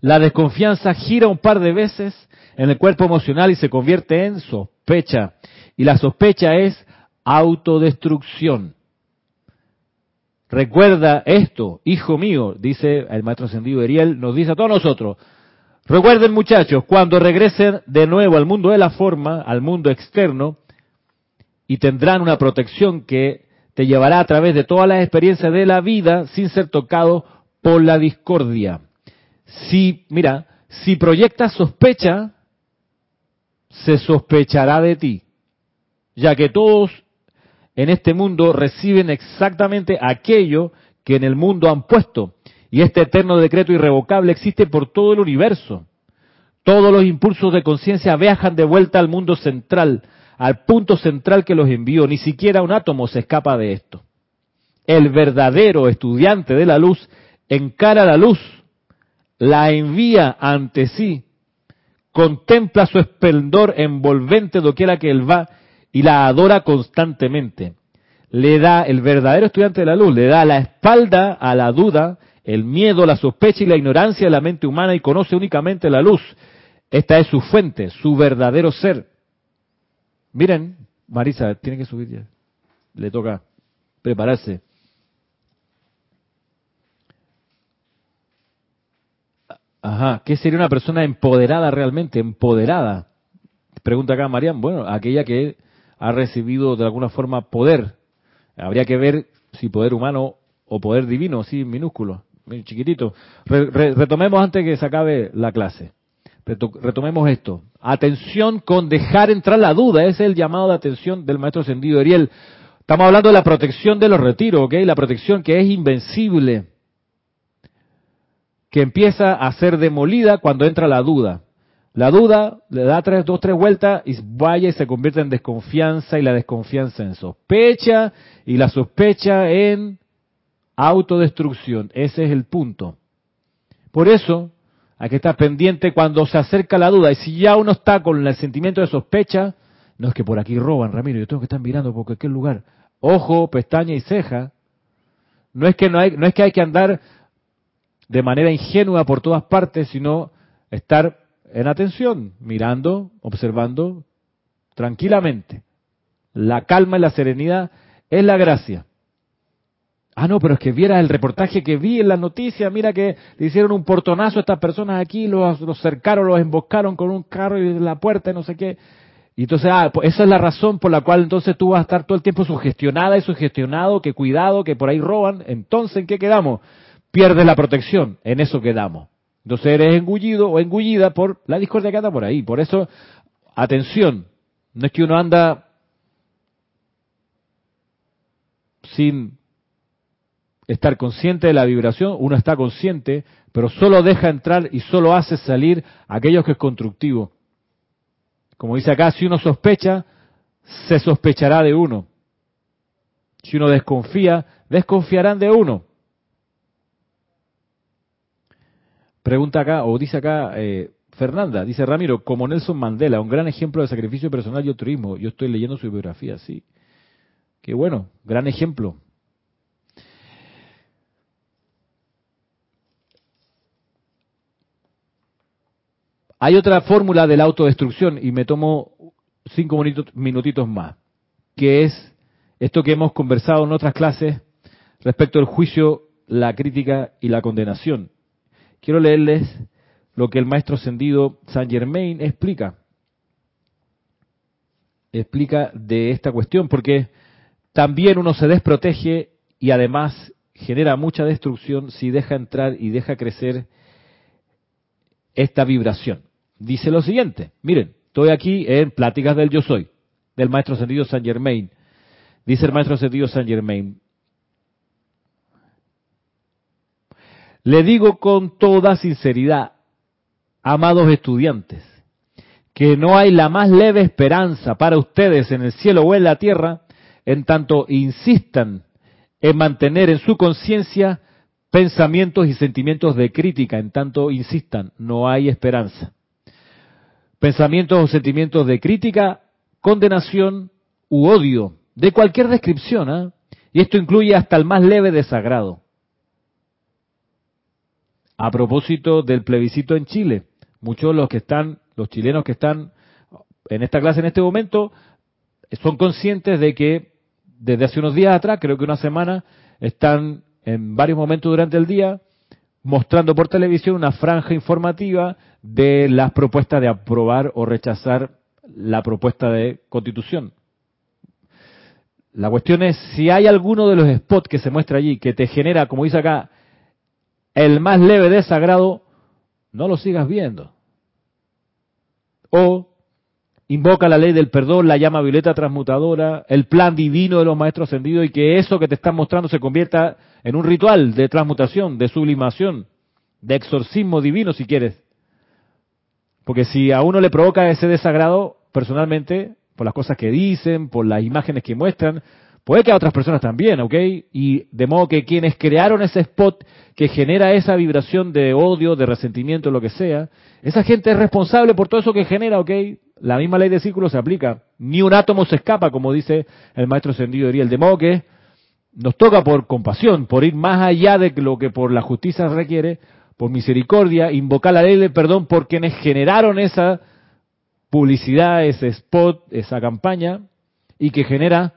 La desconfianza gira un par de veces en el cuerpo emocional y se convierte en sospecha. Y la sospecha es autodestrucción. Recuerda esto, hijo mío, dice el maestro ascendido Ariel, nos dice a todos nosotros. Recuerden muchachos, cuando regresen de nuevo al mundo de la forma, al mundo externo, y tendrán una protección que te llevará a través de todas las experiencias de la vida sin ser tocado por la discordia. Si, mira, si proyectas sospecha, se sospechará de ti, ya que todos en este mundo reciben exactamente aquello que en el mundo han puesto, y este eterno decreto irrevocable existe por todo el universo. Todos los impulsos de conciencia viajan de vuelta al mundo central, al punto central que los envió. Ni siquiera un átomo se escapa de esto. El verdadero estudiante de la luz encara la luz, la envía ante sí, contempla su esplendor envolvente doquiera que él va y la adora constantemente. Le da, el verdadero estudiante de la luz, le da la espalda a la duda, el miedo, la sospecha y la ignorancia de la mente humana y conoce únicamente la luz. Esta es su fuente, su verdadero ser. Miren, Marisa, tiene que subir ya. Le toca prepararse. Ajá, ¿qué sería una persona empoderada realmente? Empoderada. Pregunta acá Marian. Bueno, aquella que ha recibido de alguna forma poder. Habría que ver si poder humano o poder divino, sí, minúsculo, chiquitito. retomemos antes que se acabe la clase. Retomemos esto. Atención con dejar entrar la duda. Ese es el llamado de atención del maestro ascendido Ariel. Estamos hablando de la protección de los retiros, ¿ok? La protección que es invencible. Que empieza a ser demolida cuando entra la duda. La duda le da tres, dos, tres vueltas y vaya y se convierte en desconfianza y la desconfianza en sospecha y la sospecha en autodestrucción. Ese es el punto. Por eso, hay que estar pendiente cuando se acerca la duda. Y si ya uno está con el sentimiento de sospecha, no es que por aquí roban, Ramiro, yo tengo que estar mirando por aquel lugar. Ojo, pestaña y ceja. No es que no hay, no es que hay que andar de manera ingenua por todas partes, sino estar en atención, mirando, observando tranquilamente. La calma y la serenidad es la gracia. Ah, no, pero es que viera el reportaje que vi en las noticias, mira que le hicieron un portonazo a estas personas aquí, los, los cercaron, los emboscaron con un carro y la puerta y no sé qué. Y entonces, ah, pues esa es la razón por la cual entonces tú vas a estar todo el tiempo sugestionada y sugestionado, que cuidado, que por ahí roban. Entonces, ¿en qué quedamos? Pierdes la protección, en eso quedamos. Entonces eres engullido o engullida por la discordia que anda por ahí. Por eso, atención, no es que uno anda sin estar consciente de la vibración, uno está consciente, pero solo deja entrar y solo hace salir aquello que es constructivo. Como dice acá, si uno sospecha, se sospechará de uno. Si uno desconfía, desconfiarán de uno. Pregunta acá, o dice acá eh, Fernanda, dice Ramiro, como Nelson Mandela, un gran ejemplo de sacrificio personal y altruismo. Yo estoy leyendo su biografía, sí. Qué bueno, gran ejemplo. Hay otra fórmula de la autodestrucción, y me tomo cinco minutitos más, que es esto que hemos conversado en otras clases respecto al juicio, la crítica y la condenación. Quiero leerles lo que el maestro ascendido Saint Germain explica. Explica de esta cuestión, porque también uno se desprotege y además genera mucha destrucción si deja entrar y deja crecer esta vibración dice lo siguiente, miren, estoy aquí en Pláticas del Yo Soy, del Maestro Ascendido San Germain. Dice el Maestro Ascendido San Germain, le digo con toda sinceridad, amados estudiantes, que no hay la más leve esperanza para ustedes en el cielo o en la tierra, en tanto insistan en mantener en su conciencia pensamientos y sentimientos de crítica, en tanto insistan, no hay esperanza pensamientos o sentimientos de crítica, condenación u odio, de cualquier descripción, ¿ah? y esto incluye hasta el más leve desagrado. A propósito del plebiscito en Chile, muchos de los que están, los chilenos que están en esta clase en este momento, son conscientes de que desde hace unos días atrás, creo que una semana, están en varios momentos durante el día mostrando por televisión una franja informativa de las propuestas de aprobar o rechazar la propuesta de constitución. La cuestión es si hay alguno de los spots que se muestra allí que te genera, como dice acá, el más leve desagrado, no lo sigas viendo. O invoca la ley del perdón, la llama violeta transmutadora, el plan divino de los maestros ascendidos y que eso que te están mostrando se convierta en un ritual de transmutación, de sublimación, de exorcismo divino si quieres. Porque si a uno le provoca ese desagrado, personalmente, por las cosas que dicen, por las imágenes que muestran, puede que a otras personas también, ¿ok? Y de modo que quienes crearon ese spot que genera esa vibración de odio, de resentimiento, lo que sea, esa gente es responsable por todo eso que genera, ¿ok? La misma ley de círculo se aplica. Ni un átomo se escapa, como dice el maestro Sendido Ariel. De modo que nos toca por compasión, por ir más allá de lo que por la justicia requiere, por misericordia, invocar la ley de perdón por quienes generaron esa publicidad, ese spot, esa campaña, y que genera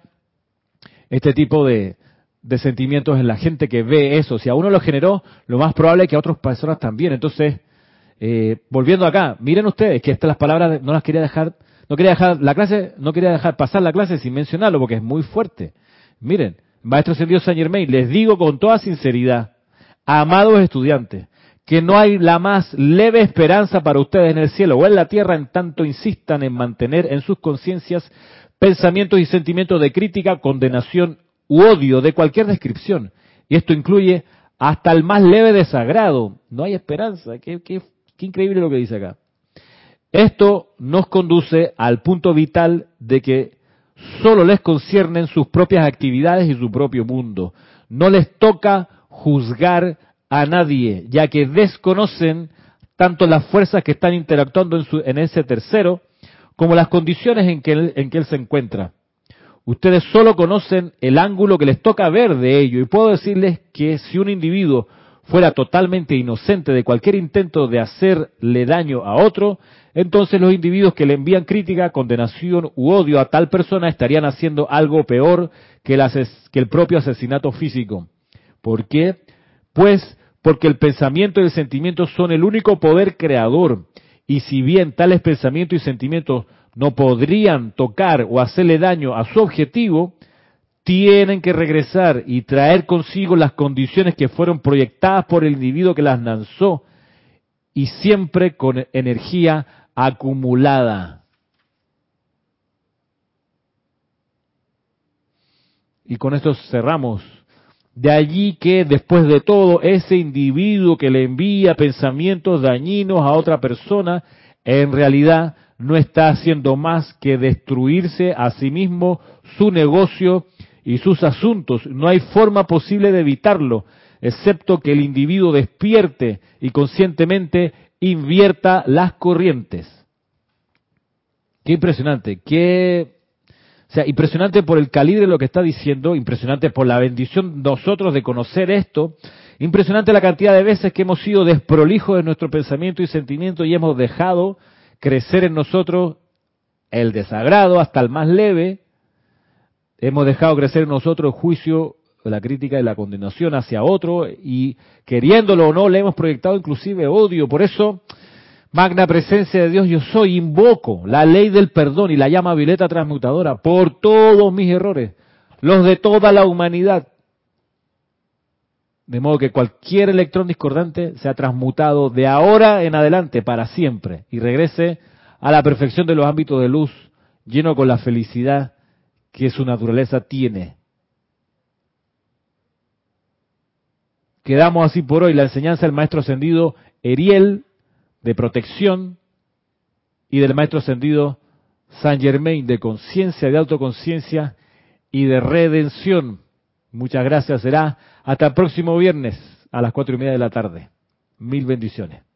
este tipo de, de sentimientos en la gente que ve eso. Si a uno lo generó, lo más probable es que a otras personas también. Entonces, eh, volviendo acá, miren ustedes que estas las palabras no las quería dejar, no quería dejar la clase, no quería dejar pasar la clase sin mencionarlo porque es muy fuerte. Miren, Maestro Ascendido Saint Germain, les digo con toda sinceridad, amados estudiantes, que no hay la más leve esperanza para ustedes en el cielo o en la tierra en tanto insistan en mantener en sus conciencias pensamientos y sentimientos de crítica, condenación u odio de cualquier descripción. Y esto incluye hasta el más leve desagrado. No hay esperanza. Qué increíble lo que dice acá. Esto nos conduce al punto vital de que solo les conciernen sus propias actividades y su propio mundo. No les toca juzgar a nadie, ya que desconocen tanto las fuerzas que están interactuando en ese tercero, como las condiciones en que, él, en que él se encuentra. Ustedes solo conocen el ángulo que les toca ver de ello y puedo decirles que si un individuo fuera totalmente inocente de cualquier intento de hacerle daño a otro, entonces los individuos que le envían crítica, condenación u odio a tal persona estarían haciendo algo peor que el, propio asesinato físico. ¿Por qué? Pues porque el pensamiento y el sentimiento son el único poder creador. Y si bien tales pensamientos y sentimientos no podrían tocar o hacerle daño a su objetivo, tienen que regresar y traer consigo las condiciones que fueron proyectadas por el individuo que las lanzó y siempre con energía acumulada. Y con esto cerramos. De allí que después de todo ese individuo que le envía pensamientos dañinos a otra persona, en realidad no está haciendo más que destruirse a sí mismo, su negocio y sus asuntos. No hay forma posible de evitarlo, excepto que el individuo despierte y conscientemente invierta las corrientes. Qué impresionante, qué o sea, impresionante por el calibre de lo que está diciendo, impresionante por la bendición nosotros de conocer esto, impresionante la cantidad de veces que hemos sido desprolijos de nuestro pensamiento y sentimiento y hemos dejado crecer en nosotros el desagrado hasta el más leve, hemos dejado crecer nosotros el juicio, la crítica y la condenación hacia otro y queriéndolo o no le hemos proyectado inclusive odio. Por eso Magna presencia de Dios, yo soy, invoco la ley del perdón y la llama violeta transmutadora por todos mis errores, los de toda la humanidad. De modo que cualquier electrón discordante sea transmutado de ahora en adelante para siempre y regrese a la perfección de los ámbitos de luz, lleno con la felicidad que su naturaleza tiene. Quedamos así por hoy la enseñanza del maestro ascendido Eriel de protección y del maestro ascendido San Germain de conciencia, de autoconciencia y de redención. Muchas gracias. Será hasta el próximo viernes a las cuatro y media de la tarde. Mil bendiciones.